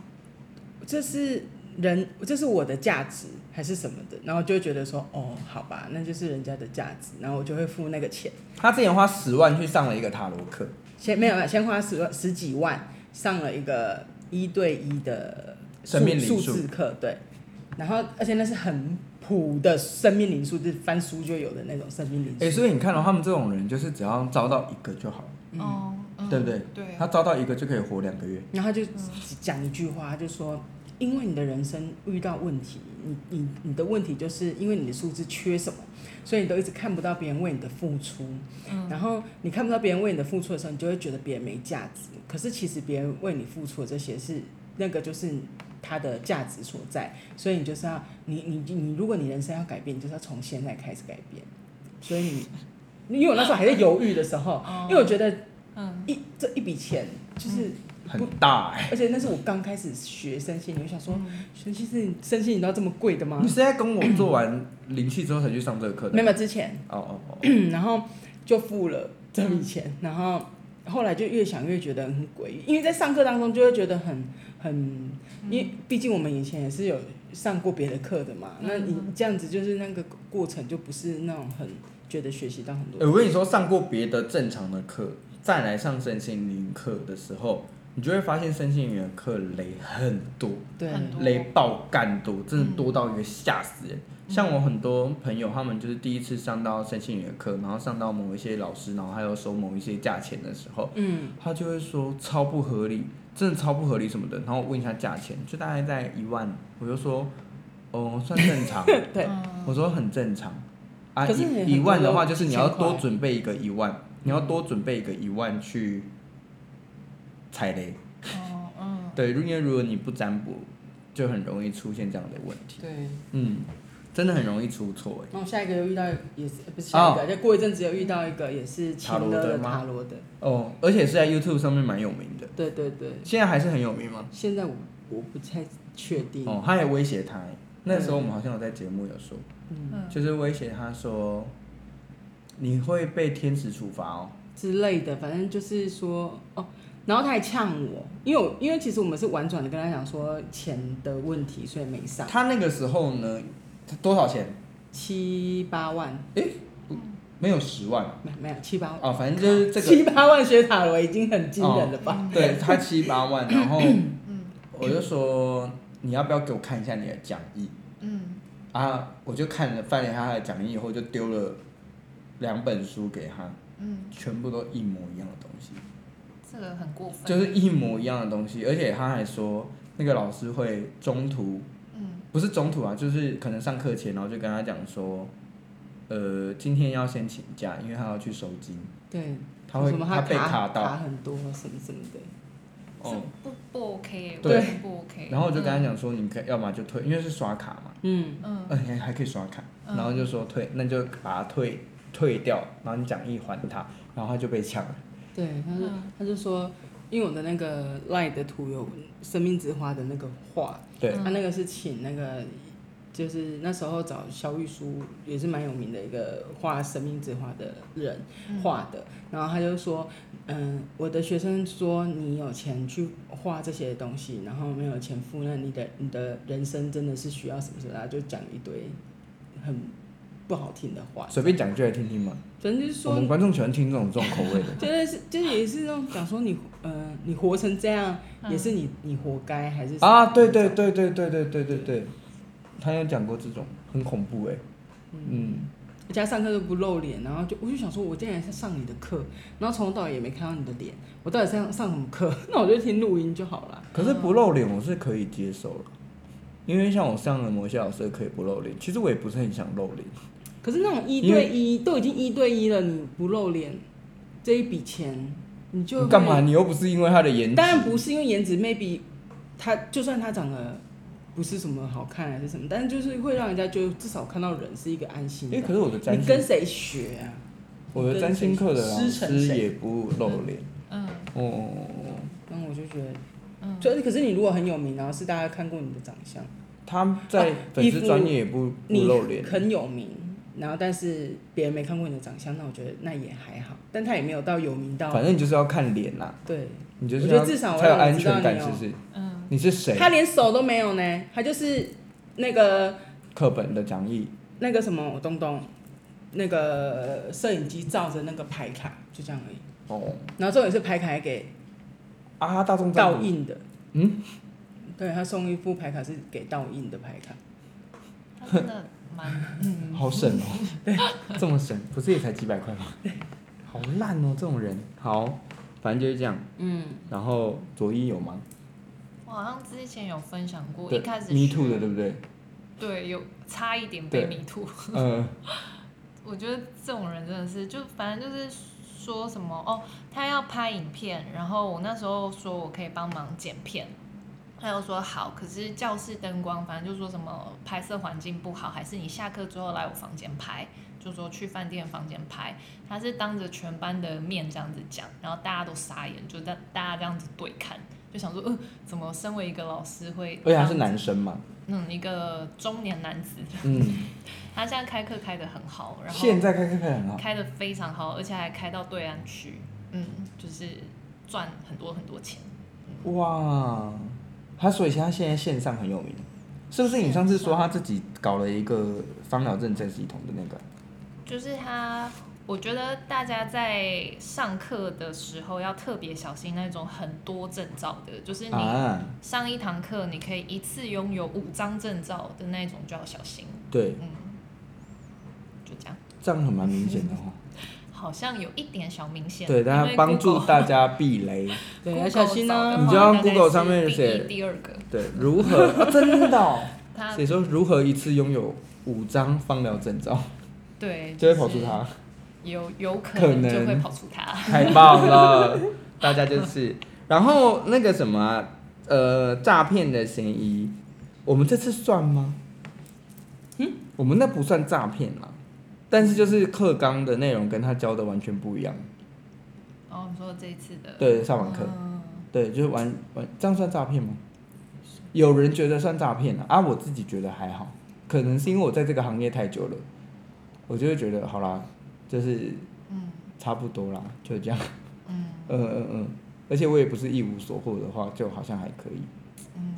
这是人，这是我的价值还是什么的，然后就会觉得说哦，好吧，那就是人家的价值，然后我就会付那个钱。他之前花十万去上了一个塔罗课，先没有，先花十万十几万上了一个一对一的生命数字课，对，然后而且那是很。苦的生命灵数，就是翻书就有的那种生命灵数。哎，所以你看到他们这种人，就是只要招到一个就好，哦，对不对？对，他招到一个就可以活两个月。然后他就讲一句话，就说：因为你的人生遇到问题，你你你的问题就是因为你的数字缺什么，所以你都一直看不到别人为你的付出。嗯，然后你看不到别人为你的付出的时候，你就会觉得别人没价值。可是其实别人为你付出的这些是那个就是它的价值所在，所以你就是要你你你，如果你人生要改变，你就是要从现在开始改变。所以你，因为我那时候还在犹豫的时候，因为我觉得，嗯，一这一笔钱就是很大哎，而且那是我刚开始学身心，你会想说，学身心身心你都要这么贵的吗？你是在跟我做完灵气之后才去上这个课的？没有之前，哦哦哦，然后就付了这笔钱，然后后来就越想越觉得很诡异，因为在上课当中就会觉得很很，因为毕竟我们以前也是有上过别的课的嘛，那你这样子就是那个过程就不是那种很。觉得学习到很多。我跟你说，上过别的正常的课，再来上身心灵课的时候，你就会发现身心灵的课雷很多，对，雷爆干多，真的多到一个吓死人。嗯、像我很多朋友，他们就是第一次上到身心灵的课，然后上到某一些老师，然后还有收某一些价钱的时候，嗯，他就会说超不合理，真的超不合理什么的。然后我问一下价钱，就大概在一万，我就说，哦，算正常，对，我说很正常。啊，一一万的话，就是你要多准备一个一万，你要多准备一个一万去踩雷。哦，嗯。对，因为如果你不占卜，就很容易出现这样的问题。对。嗯，真的很容易出错。那我下一个又遇到也是不是下一个，就过一阵子又遇到一个也是塔罗的塔罗的。哦，而且是在 YouTube 上面蛮有名的。对对对。现在还是很有名吗？现在我我不太确定。哦，他也威胁他，那时候我们好像有在节目有说。嗯，就是威胁他说，你会被天使处罚哦之类的，反正就是说哦，然后他还呛我，因为我因为其实我们是婉转的跟他讲说钱的问题，所以没上。他那个时候呢，多少钱？七八万？诶，没有十万，没没有七八万哦，反正就是这个七八万学塔罗已经很惊人了吧？哦、对他七八万，然后我就说你要不要给我看一下你的讲义？嗯。啊！我就看了翻了他的讲义以后，就丢了两本书给他，嗯，全部都一模一样的东西，这个很过分，就是一模一样的东西，而且他还说那个老师会中途，嗯，不是中途啊，就是可能上课前，然后就跟他讲说，呃，今天要先请假，因为他要去收金，对，他会他被卡到。卡很多什么什么的。哦，不不 OK，对，不 OK。然后我就跟他讲说，你可要么就退，因为是刷卡嘛，嗯。嗯，还可以刷卡，然后就说退，那就把它退退掉，然后你讲义还他，然后他就被抢了。对，他就他就说，因为我的那个 LINE 的图有生命之花的那个画，对，他那个是请那个。就是那时候找肖玉书也是蛮有名的一个画生命之花的人画的，嗯、然后他就说，嗯，我的学生说你有钱去画这些东西，然后没有钱付，那你的你的人生真的是需要什么什么，他就讲一堆很不好听的话，随便讲句来听听嘛。反正就是说，我们观众喜欢听这种这种口味的，就是就是也是那种讲说你呃你活成这样也是你你活该还是啊？对对对对对对对对对。他有讲过这种很恐怖哎，嗯，人家上课都不露脸，然后就我就想说，我竟然是上你的课，然后从头到尾也没看到你的脸，我到底上上什么课？那我就听录音就好了。可是不露脸我是可以接受了，因为像我上了某些老师可以不露脸，其实我也不是很想露脸。可是那种一对一都已经一对一了，你不露脸，这一笔钱你就干嘛？你又不是因为他的颜值，当然不是因为颜值，maybe 他就算他长得。不是什么好看还是什么，但是就是会让人家就至少看到人是一个安心的。哎，可是我的占星，你跟谁学啊？我的占星课的老师也不露脸。嗯。哦。那我就觉得，嗯，就是可是你如果很有名，然后是大家看过你的长相，他在粉丝专业也不不露脸。很有名，然后但是别人没看过你的长相，那我觉得那也还好，但他也没有到有名到。反正你就是要看脸啦。对。你就是要才有安全感，是不是？嗯。你是谁？他连手都没有呢，他就是那个课本的讲义，那个什么东东，那个摄影机照着那个牌卡，就这样而已。哦。然后这也是牌卡还给啊，大众倒印的。嗯。对，他送一副牌卡是给倒印的牌卡。真的蛮 好省哦。对，这么省，不是也才几百块吗？对。好烂哦，这种人。好，反正就是这样。嗯。然后左一有吗？我好像之前有分享过，一开始 me too 的对不对？对，有差一点被 me too。嗯，我觉得这种人真的是，就反正就是说什么哦，他要拍影片，然后我那时候说我可以帮忙剪片，他又说好，可是教室灯光，反正就说什么拍摄环境不好，还是你下课之后来我房间拍，就说去饭店房间拍。他是当着全班的面这样子讲，然后大家都傻眼，就大大家这样子对看，就想说，呃，怎么身为一个老师会？而且他是男生嘛？嗯，一个中年男子。嗯。他现在开课开的很好，然后现在开课开得很好，开的非常好，而且还开到对岸去，嗯，就是赚很多很多钱。嗯、哇！他所以他现在线上很有名，是不是？你上次说他自己搞了一个芳疗认证系统的那个？就是他，我觉得大家在上课的时候要特别小心那种很多证照的，就是你上一堂课你可以一次拥有五张证照的那种就要小心。对，嗯，就这样。这样很蛮明显的哦。好像有一点小明显，对，大家帮助大家避雷，对，要小心哦。你就道 Google 上面写第二个，对，如何、啊、真的写说如何一次拥有五张芳疗证照，对，就会跑出它，有有可能就会跑出它，太棒了，大家就是，然后那个什么，呃，诈骗的嫌疑，我们这次算吗？嗯，我们那不算诈骗嘛。但是就是课纲的内容跟他教的完全不一样。哦，你说这一次的。对，上完课。嗯、对，就是完完，这样算诈骗吗？有人觉得算诈骗啊，啊，我自己觉得还好，可能是因为我在这个行业太久了，我就会觉得好啦，就是，差不多啦，就这样。嗯嗯嗯嗯，而且我也不是一无所获的话，就好像还可以。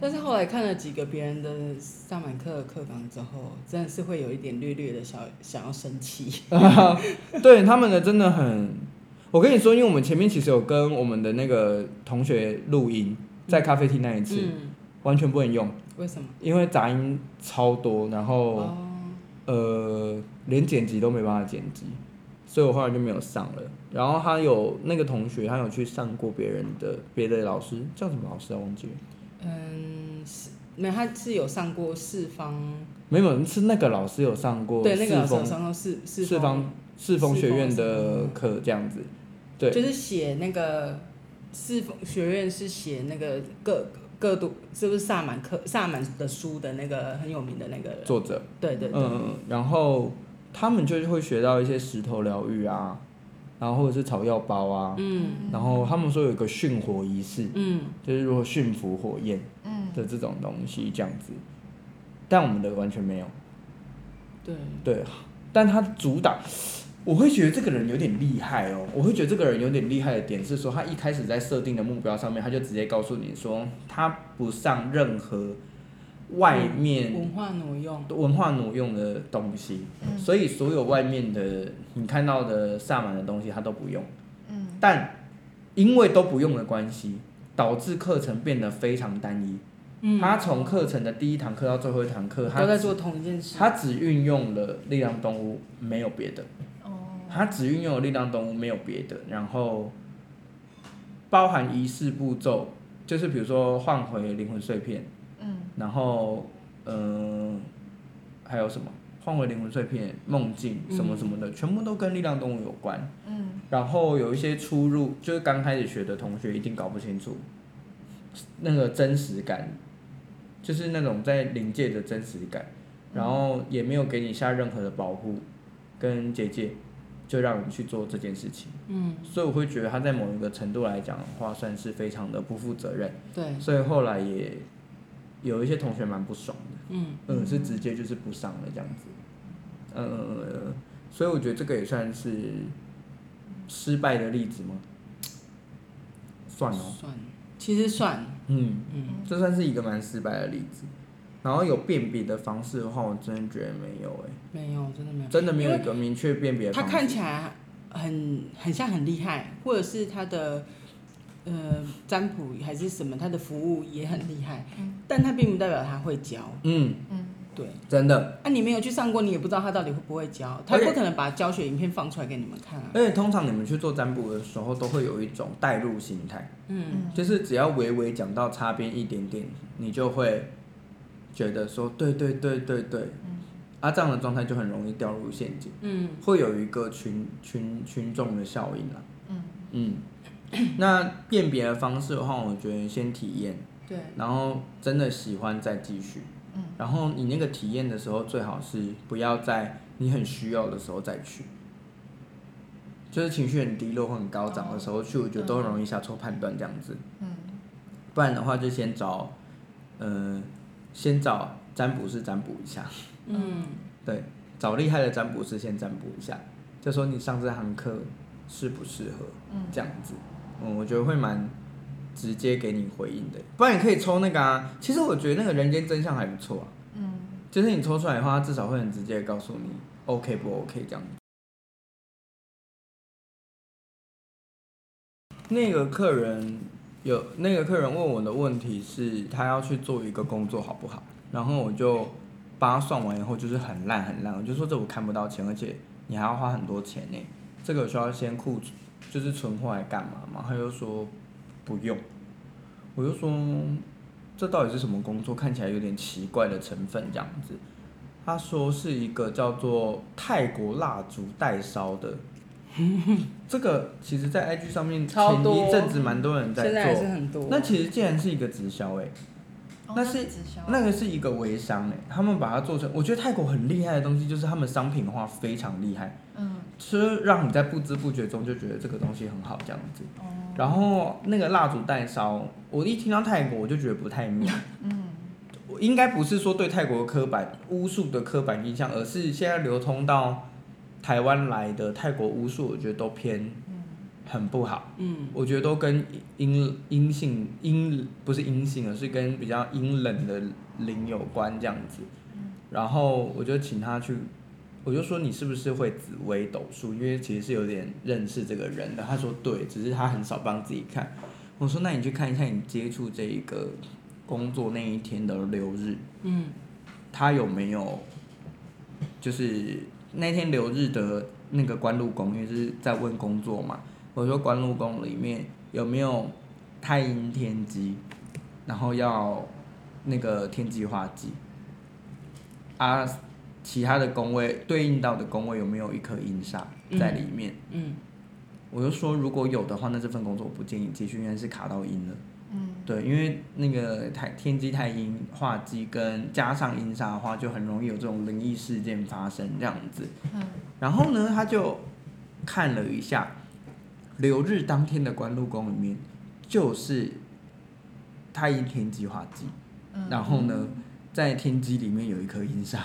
但是后来看了几个别人的萨满课的课纲之后，真的是会有一点略略的想想要生气。对他们的真的很，我跟你说，因为我们前面其实有跟我们的那个同学录音，在咖啡厅那一次，嗯、完全不能用。为什么？因为杂音超多，然后、哦、呃，连剪辑都没办法剪辑，所以我后来就没有上了。然后他有那个同学，他有去上过别人的别的老师叫什么老师啊？忘记了。嗯，是没有，他是有上过四方，没有，是那个老师有上过，对，那个老师有上过四四四方四风学院的课这样子，对，就是写那个四风学院是写那个各各都是不是萨满课萨满的书的那个很有名的那个作者，对对对，嗯，然后他们就会学到一些石头疗愈啊。然后或者是草药包啊，嗯，然后他们说有一个驯火仪式，嗯，就是如何驯服火焰，嗯。的这种东西这样子，但我们的完全没有，对。对，但他主打，我会觉得这个人有点厉害哦，我会觉得这个人有点厉害的点是说，他一开始在设定的目标上面，他就直接告诉你说，他不上任何。外面文化挪用，文化挪用的东西，嗯、所以所有外面的你看到的萨满的东西，他都不用。嗯、但因为都不用的关系，导致课程变得非常单一。嗯、他从课程的第一堂课到最后一堂课，他都在做同一件事。他只运用了力量动物，没有别的。哦、他只运用了力量动物，没有别的。然后包含仪式步骤，就是比如说换回灵魂碎片。然后，嗯、呃，还有什么？换回灵魂碎片、梦境什么什么的，嗯、全部都跟力量动物有关。嗯。然后有一些出入，就是刚开始学的同学一定搞不清楚，那个真实感，就是那种在灵界的真实感。然后也没有给你下任何的保护跟结界，就让你去做这件事情。嗯。所以我会觉得他在某一个程度来讲的话，算是非常的不负责任。对。所以后来也。有一些同学蛮不爽的，嗯，嗯，是直接就是不上了这样子，嗯，所以我觉得这个也算是失败的例子吗？算哦，算，其实算，嗯。嗯，这算是一个蛮失败的例子。然后有辨别的方式的话，我真的觉得没有哎，没有，真的没有，真的没有一个明确辨别。他看起来很很像很厉害，或者是他的。呃，占卜还是什么，他的服务也很厉害，嗯、但他并不代表他会教。嗯。嗯，对，真的。啊，你没有去上过，你也不知道他到底会不会教，他不可能把教学影片放出来给你们看啊。而且通常你们去做占卜的时候，都会有一种代入心态，嗯，就是只要微微讲到擦边一点点，你就会觉得说，对对对对对，嗯、啊，这样的状态就很容易掉入陷阱，嗯，会有一个群群群众的效应啦，嗯。嗯。那辨别的方式的话，我觉得先体验，对，然后真的喜欢再继续，嗯，然后你那个体验的时候，最好是不要在你很需要的时候再去，就是情绪很低落或很高涨的时候去，我觉得都很容易下错判断这样子，嗯，不然的话就先找，嗯、呃，先找占卜师占卜一下，嗯，对，找厉害的占卜师先占卜一下，就说你上这堂课适不适合，嗯，这样子。嗯，我觉得会蛮直接给你回应的，不然你可以抽那个啊。其实我觉得那个人间真相还不错啊。嗯，就是你抽出来的话，至少会很直接的告诉你 OK 不 OK 这样。那个客人有那个客人问我的问题是，他要去做一个工作好不好？然后我就帮他算完以后，就是很烂很烂，我就说这我看不到钱，而且你还要花很多钱呢。这个需要先库存。就是存货来干嘛嘛？他就说不用，我就说这到底是什么工作？看起来有点奇怪的成分这样子。他说是一个叫做泰国蜡烛代烧的，这个其实在 IG 上面前一阵子蛮多人在做。那其实竟然是一个直销哎、那是那个是一个微商哎、欸，他们把它做成，我觉得泰国很厉害的东西就是他们商品化非常厉害。嗯。是让你在不知不觉中就觉得这个东西很好这样子，然后那个蜡烛代烧，我一听到泰国我就觉得不太妙，嗯，应该不是说对泰国的刻板巫术的刻板印象，而是现在流通到台湾来的泰国巫术，我觉得都偏很不好，嗯，我觉得都跟阴阴性阴不是阴性，而是跟比较阴冷的灵有关这样子，然后我就请他去。我就说你是不是会紫微斗数？因为其实是有点认识这个人的。他说对，只是他很少帮自己看。我说那你去看一下你接触这一个工作那一天的流日，嗯，他有没有就是那天流日的那个官禄宫，因为是在问工作嘛。我说官禄宫里面有没有太阴天机，然后要那个天机化忌啊。其他的宫位对应到的宫位有没有一颗阴煞在里面？嗯，嗯，我就说如果有的话，那这份工作我不建议继续，因为是卡到阴了。嗯，对，因为那个太天机太阴化忌跟加上阴煞的话，就很容易有这种灵异事件发生这样子。嗯，然后呢，他就看了一下流日当天的官禄宫里面，就是太阴天机化忌，嗯，然后呢，在天机里面有一颗阴煞。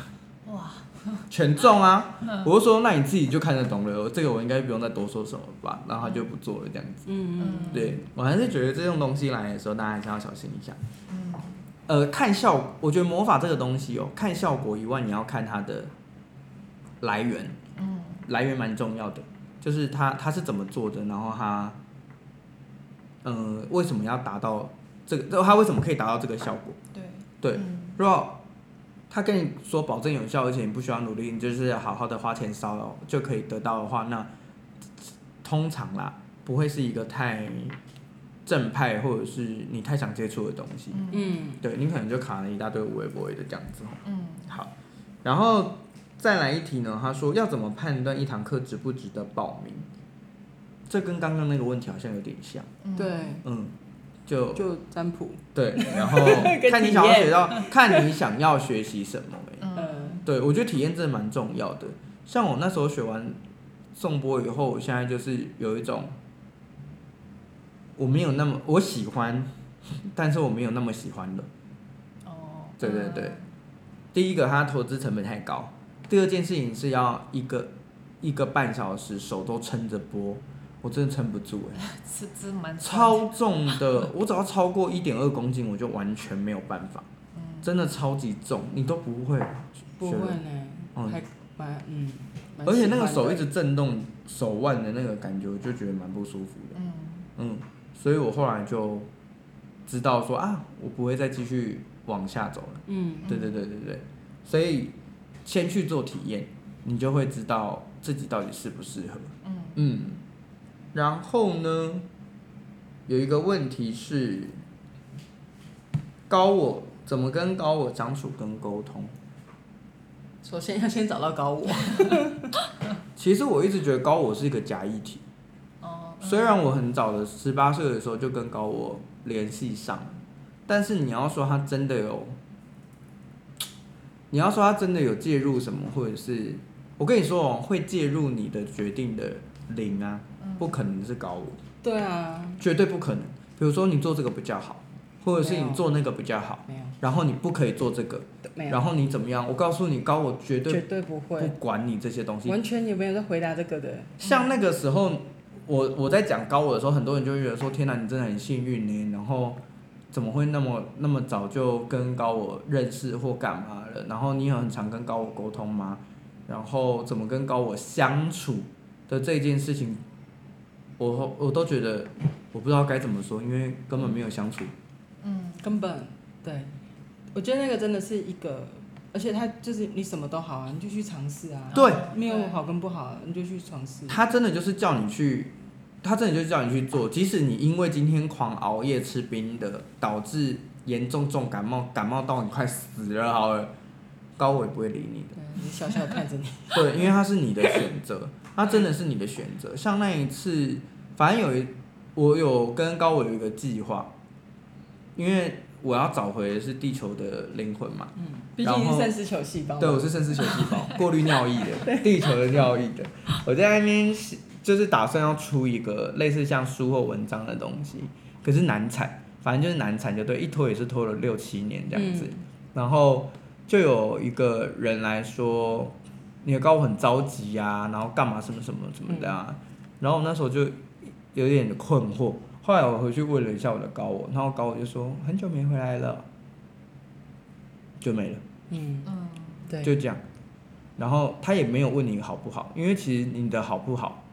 哇，全中啊！我就说，那你自己就看得懂了，这个我应该不用再多说什么吧？然后他就不做了这样子。嗯嗯，对，我还是觉得这种东西来的时候，大家还是要小心一下。嗯，呃，看效果，我觉得魔法这个东西哦，看效果以外，你要看它的来源。嗯，来源蛮重要的，就是他他是怎么做的，然后他，嗯、呃，为什么要达到这个？他为什么可以达到这个效果？对对，如果。他跟你说保证有效，而且你不需要努力，你就是好好的花钱烧就可以得到的话，那通常啦不会是一个太正派或者是你太想接触的东西。嗯，对，你可能就卡了一大堆无微不微的这样子。嗯，好，然后再来一题呢？他说要怎么判断一堂课值不值得报名？这跟刚刚那个问题好像有点像。对，嗯。就就占卜，对，然后 看你想要学到，看你想要学习什么、欸、嗯，对，我觉得体验真的蛮重要的。像我那时候学完颂钵以后，我现在就是有一种，我没有那么我喜欢，但是我没有那么喜欢了。哦，对对对，第一个它投资成本太高，第二件事情是要一个一个半小时手都撑着播。我真的撑不住哎、欸，是真蛮超重的，我只要超过一点二公斤，我就完全没有办法，嗯、真的超级重，你都不会，不会呢，嗯，还蛮嗯，而且那个手一直震动手腕的那个感觉，我就觉得蛮不舒服的，嗯。嗯，所以我后来就知道说啊，我不会再继续往下走了，嗯，对对对对对，所以先去做体验，你就会知道自己到底适不适合，嗯嗯。然后呢，有一个问题是，高我怎么跟高我相处跟沟通？首先要先找到高我。其实我一直觉得高我是一个假议题。哦。虽然我很早的十八岁的时候就跟高我联系上，但是你要说他真的有，你要说他真的有介入什么，或者是我跟你说哦，会介入你的决定的零啊，不可能是高我。对啊，绝对不可能。比如说你做这个比较好，或者是你做那个比较好，没有，然后你不可以做这个，没有，然后你怎么样？我告诉你，高我绝对绝对不会不管你这些东西，完全也没有在回答这个的。像那个时候，我我在讲高我的时候，很多人就会觉得说：“天哪，你真的很幸运呢。”然后怎么会那么那么早就跟高我认识或干嘛了？然后你有很常跟高我沟通吗？然后怎么跟高我相处的这件事情？我我都觉得我不知道该怎么说，因为根本没有相处。嗯，根本对，我觉得那个真的是一个，而且他就是你什么都好啊，你就去尝试啊。对，没有好跟不好，你就去尝试。他真的就是叫你去，他真的就叫你去做，即使你因为今天狂熬夜吃冰的，导致严重重感冒，感冒到你快死了，好了，高伟不会理你的。对，你笑笑看着你。对，因为他是你的选择。他真的是你的选择，像那一次，反正有一，我有跟高伟有一个计划，因为我要找回的是地球的灵魂嘛。嗯。毕竟是肾丝球细胞。对，我是肾丝球细胞，过滤尿液的，地球的尿液的。我在那边就是打算要出一个类似像书或文章的东西，可是难产，反正就是难产，就对，一拖也是拖了六七年这样子。嗯。然后就有一个人来说。你的高我很着急呀、啊，然后干嘛什么什么什么的啊，然后我那时候就有点困惑。后来我回去问了一下我的高我，然后高我就说很久没回来了，就没了。嗯嗯，对，就这样。然后他也没有问你好不好，因为其实你的好不好，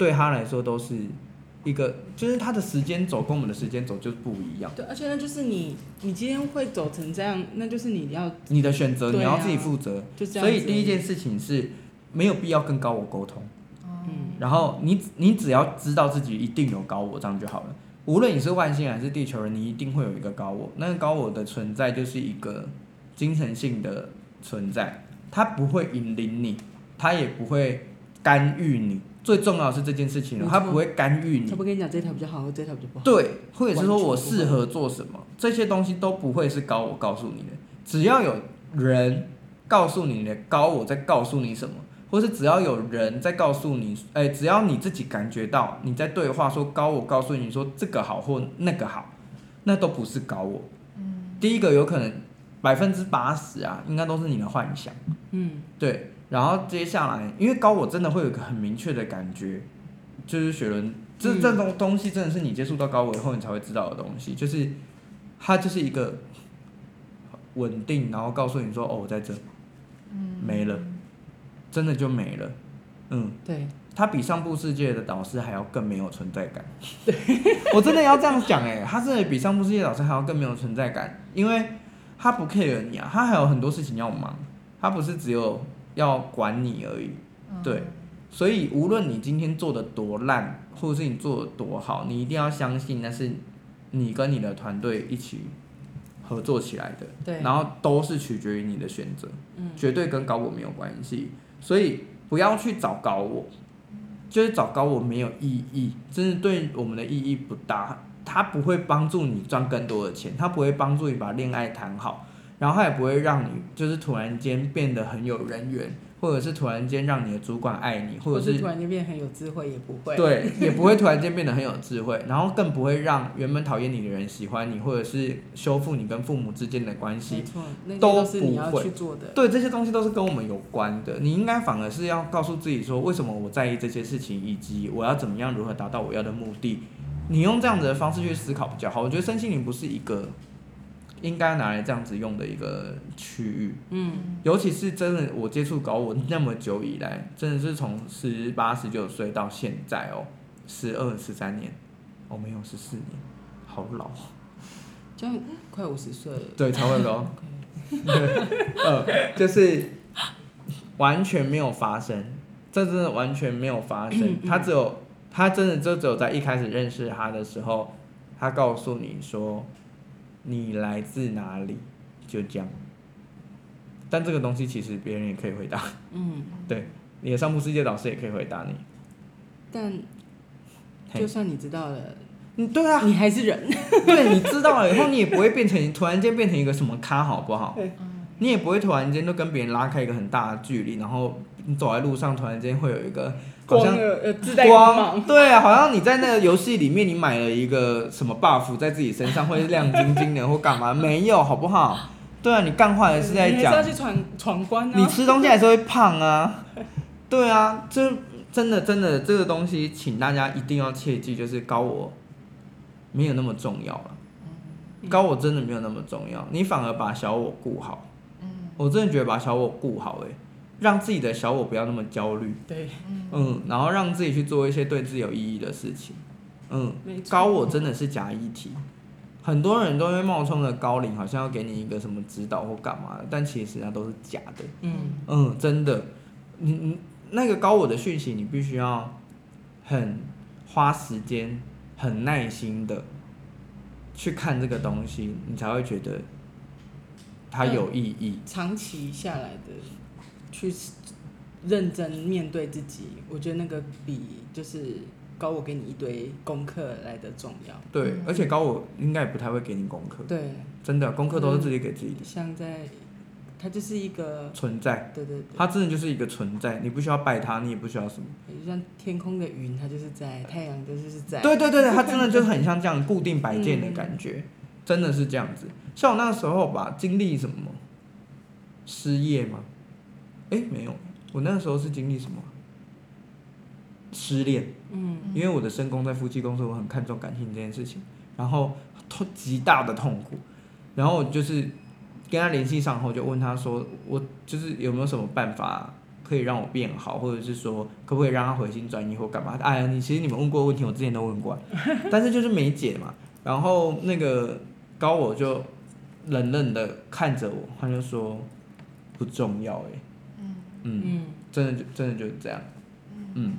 对他来说都是。一个就是他的时间走跟我们的时间走就不一样。对，而且那就是你，你今天会走成这样，那就是你要你的选择，啊，你要自己负责。就这样。所以第一件事情是没有必要跟高我沟通。嗯。然后你你只要知道自己一定有高我，这样就好了。无论你是外星人还是地球人，你一定会有一个高我。那个高我的存在就是一个精神性的存在，它不会引领你，它也不会干预你。最重要的是这件事情，他不会干预你。他不跟你讲这条比较好，这条比较不好。对，或者是说我适合做什么，这些东西都不会是高我告诉你的。只要有人告诉你的高我在告诉你什么，或是只要有人在告诉你，哎，只要你自己感觉到你在对话说高我告诉你说这个好或那个好，那都不是高我。嗯。第一个有可能百分之八十啊，应该都是你的幻想。嗯，对。然后接下来，因为高我真的会有一个很明确的感觉，就是雪伦，这这种东西真的是你接触到高我以后你才会知道的东西，就是它就是一个稳定，然后告诉你说哦，我在这，没了，真的就没了，嗯，对，他比上部世界的导师还要更没有存在感，对，我真的要这样讲哎，他真的比上部世界导师还要更没有存在感，因为他不 care 你啊，他还有很多事情要忙，他不是只有。要管你而已，对，所以无论你今天做的多烂，或者是你做的多好，你一定要相信那是你跟你的团队一起合作起来的，对，然后都是取决于你的选择，嗯，绝对跟高我没有关系，所以不要去找高我，就是找高我没有意义，真的对我们的意义不大，他不会帮助你赚更多的钱，他不会帮助你把恋爱谈好。然后他也不会让你就是突然间变得很有人缘，或者是突然间让你的主管爱你，或者是，是突然间变得很有智慧，也不会。对，也不会突然间变得很有智慧，然后更不会让原本讨厌你的人喜欢你，或者是修复你跟父母之间的关系。没错，那都都是你要去做的。对，这些东西都是跟我们有关的。你应该反而是要告诉自己说，为什么我在意这些事情，以及我要怎么样如何达到我要的目的。你用这样子的方式去思考比较好。我觉得身心灵不是一个。应该拿来这样子用的一个区域，嗯，尤其是真的，我接触高我那么久以来，真的是从十八、十九岁到现在哦，十二、十三年，哦，没有十四年，好老，这样快五十岁了，对，差不多，呃，就是完全没有发生，这真的完全没有发生，他只有，他真的就只有在一开始认识他的时候，他告诉你说。你来自哪里？就这样。但这个东西其实别人也可以回答。嗯，对，你的上部世界导师也可以回答你。但就算你知道了，嗯，对啊，你还是人。对，你知道了以后，你也不会变成突然间变成一个什么咖，好不好？对你也不会突然间就跟别人拉开一个很大的距离，然后你走在路上，突然间会有一个好像光，对啊，好像你在那个游戏里面，你买了一个什么 buff 在自己身上会亮晶晶的或干嘛？没有，好不好？对啊，你干坏的是在讲，你要去闯闯关啊，你吃东西还是会胖啊？对啊，这真的真的这个东西，请大家一定要切记，就是高我没有那么重要了，高我真的没有那么重要，你反而把小我顾好。我真的觉得把小我顾好，哎，让自己的小我不要那么焦虑，对，嗯，然后让自己去做一些对自己有意义的事情，嗯，高我真的是假议题，很多人都会冒充的高领，好像要给你一个什么指导或干嘛的，但其实它都是假的，嗯。嗯，真的，你你那个高我的讯息，你必须要很花时间、很耐心的去看这个东西，你才会觉得。它有意义，长期下来的去认真面对自己，我觉得那个比就是高我给你一堆功课来的重要。对，而且高我应该也不太会给你功课。对，真的功课都是自己给自己的。像在，它就是一个存在。对对对。它真的就是一个存在，你不需要拜它，你也不需要什么。就像天空的云，它就是在；太阳就是在。对对对，它真的就很 像这样固定摆件的感觉。嗯真的是这样子，像我那时候吧，经历什么失业吗？哎、欸，没有，我那时候是经历什么失恋。嗯，因为我的身宫在夫妻宫，所以我很看重感情这件事情，然后痛极大的痛苦，然后就是跟他联系上后，就问他说，我就是有没有什么办法可以让我变好，或者是说可不可以让他回心转意或干嘛？哎呀，你其实你们问过问题，我之前都问过，但是就是没解嘛。然后那个。高我就冷冷的看着我，他就说不重要哎，嗯嗯，真的就真的就是这样，嗯，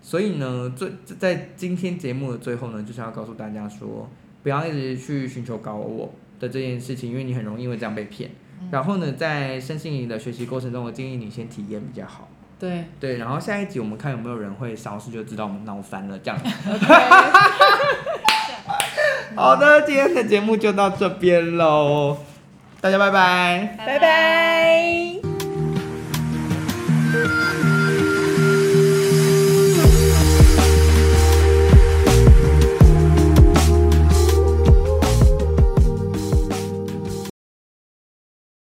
所以呢，最在今天节目的最后呢，就是要告诉大家说，不要一直去寻求高我的这件事情，因为你很容易因为这样被骗。然后呢，在身心灵的学习过程中，我建议你先体验比较好。对。对，然后下一集我们看有没有人会烧事，就知道我们闹翻了这样。好的，今天的节目就到这边喽，大家拜拜，拜拜。Thank you.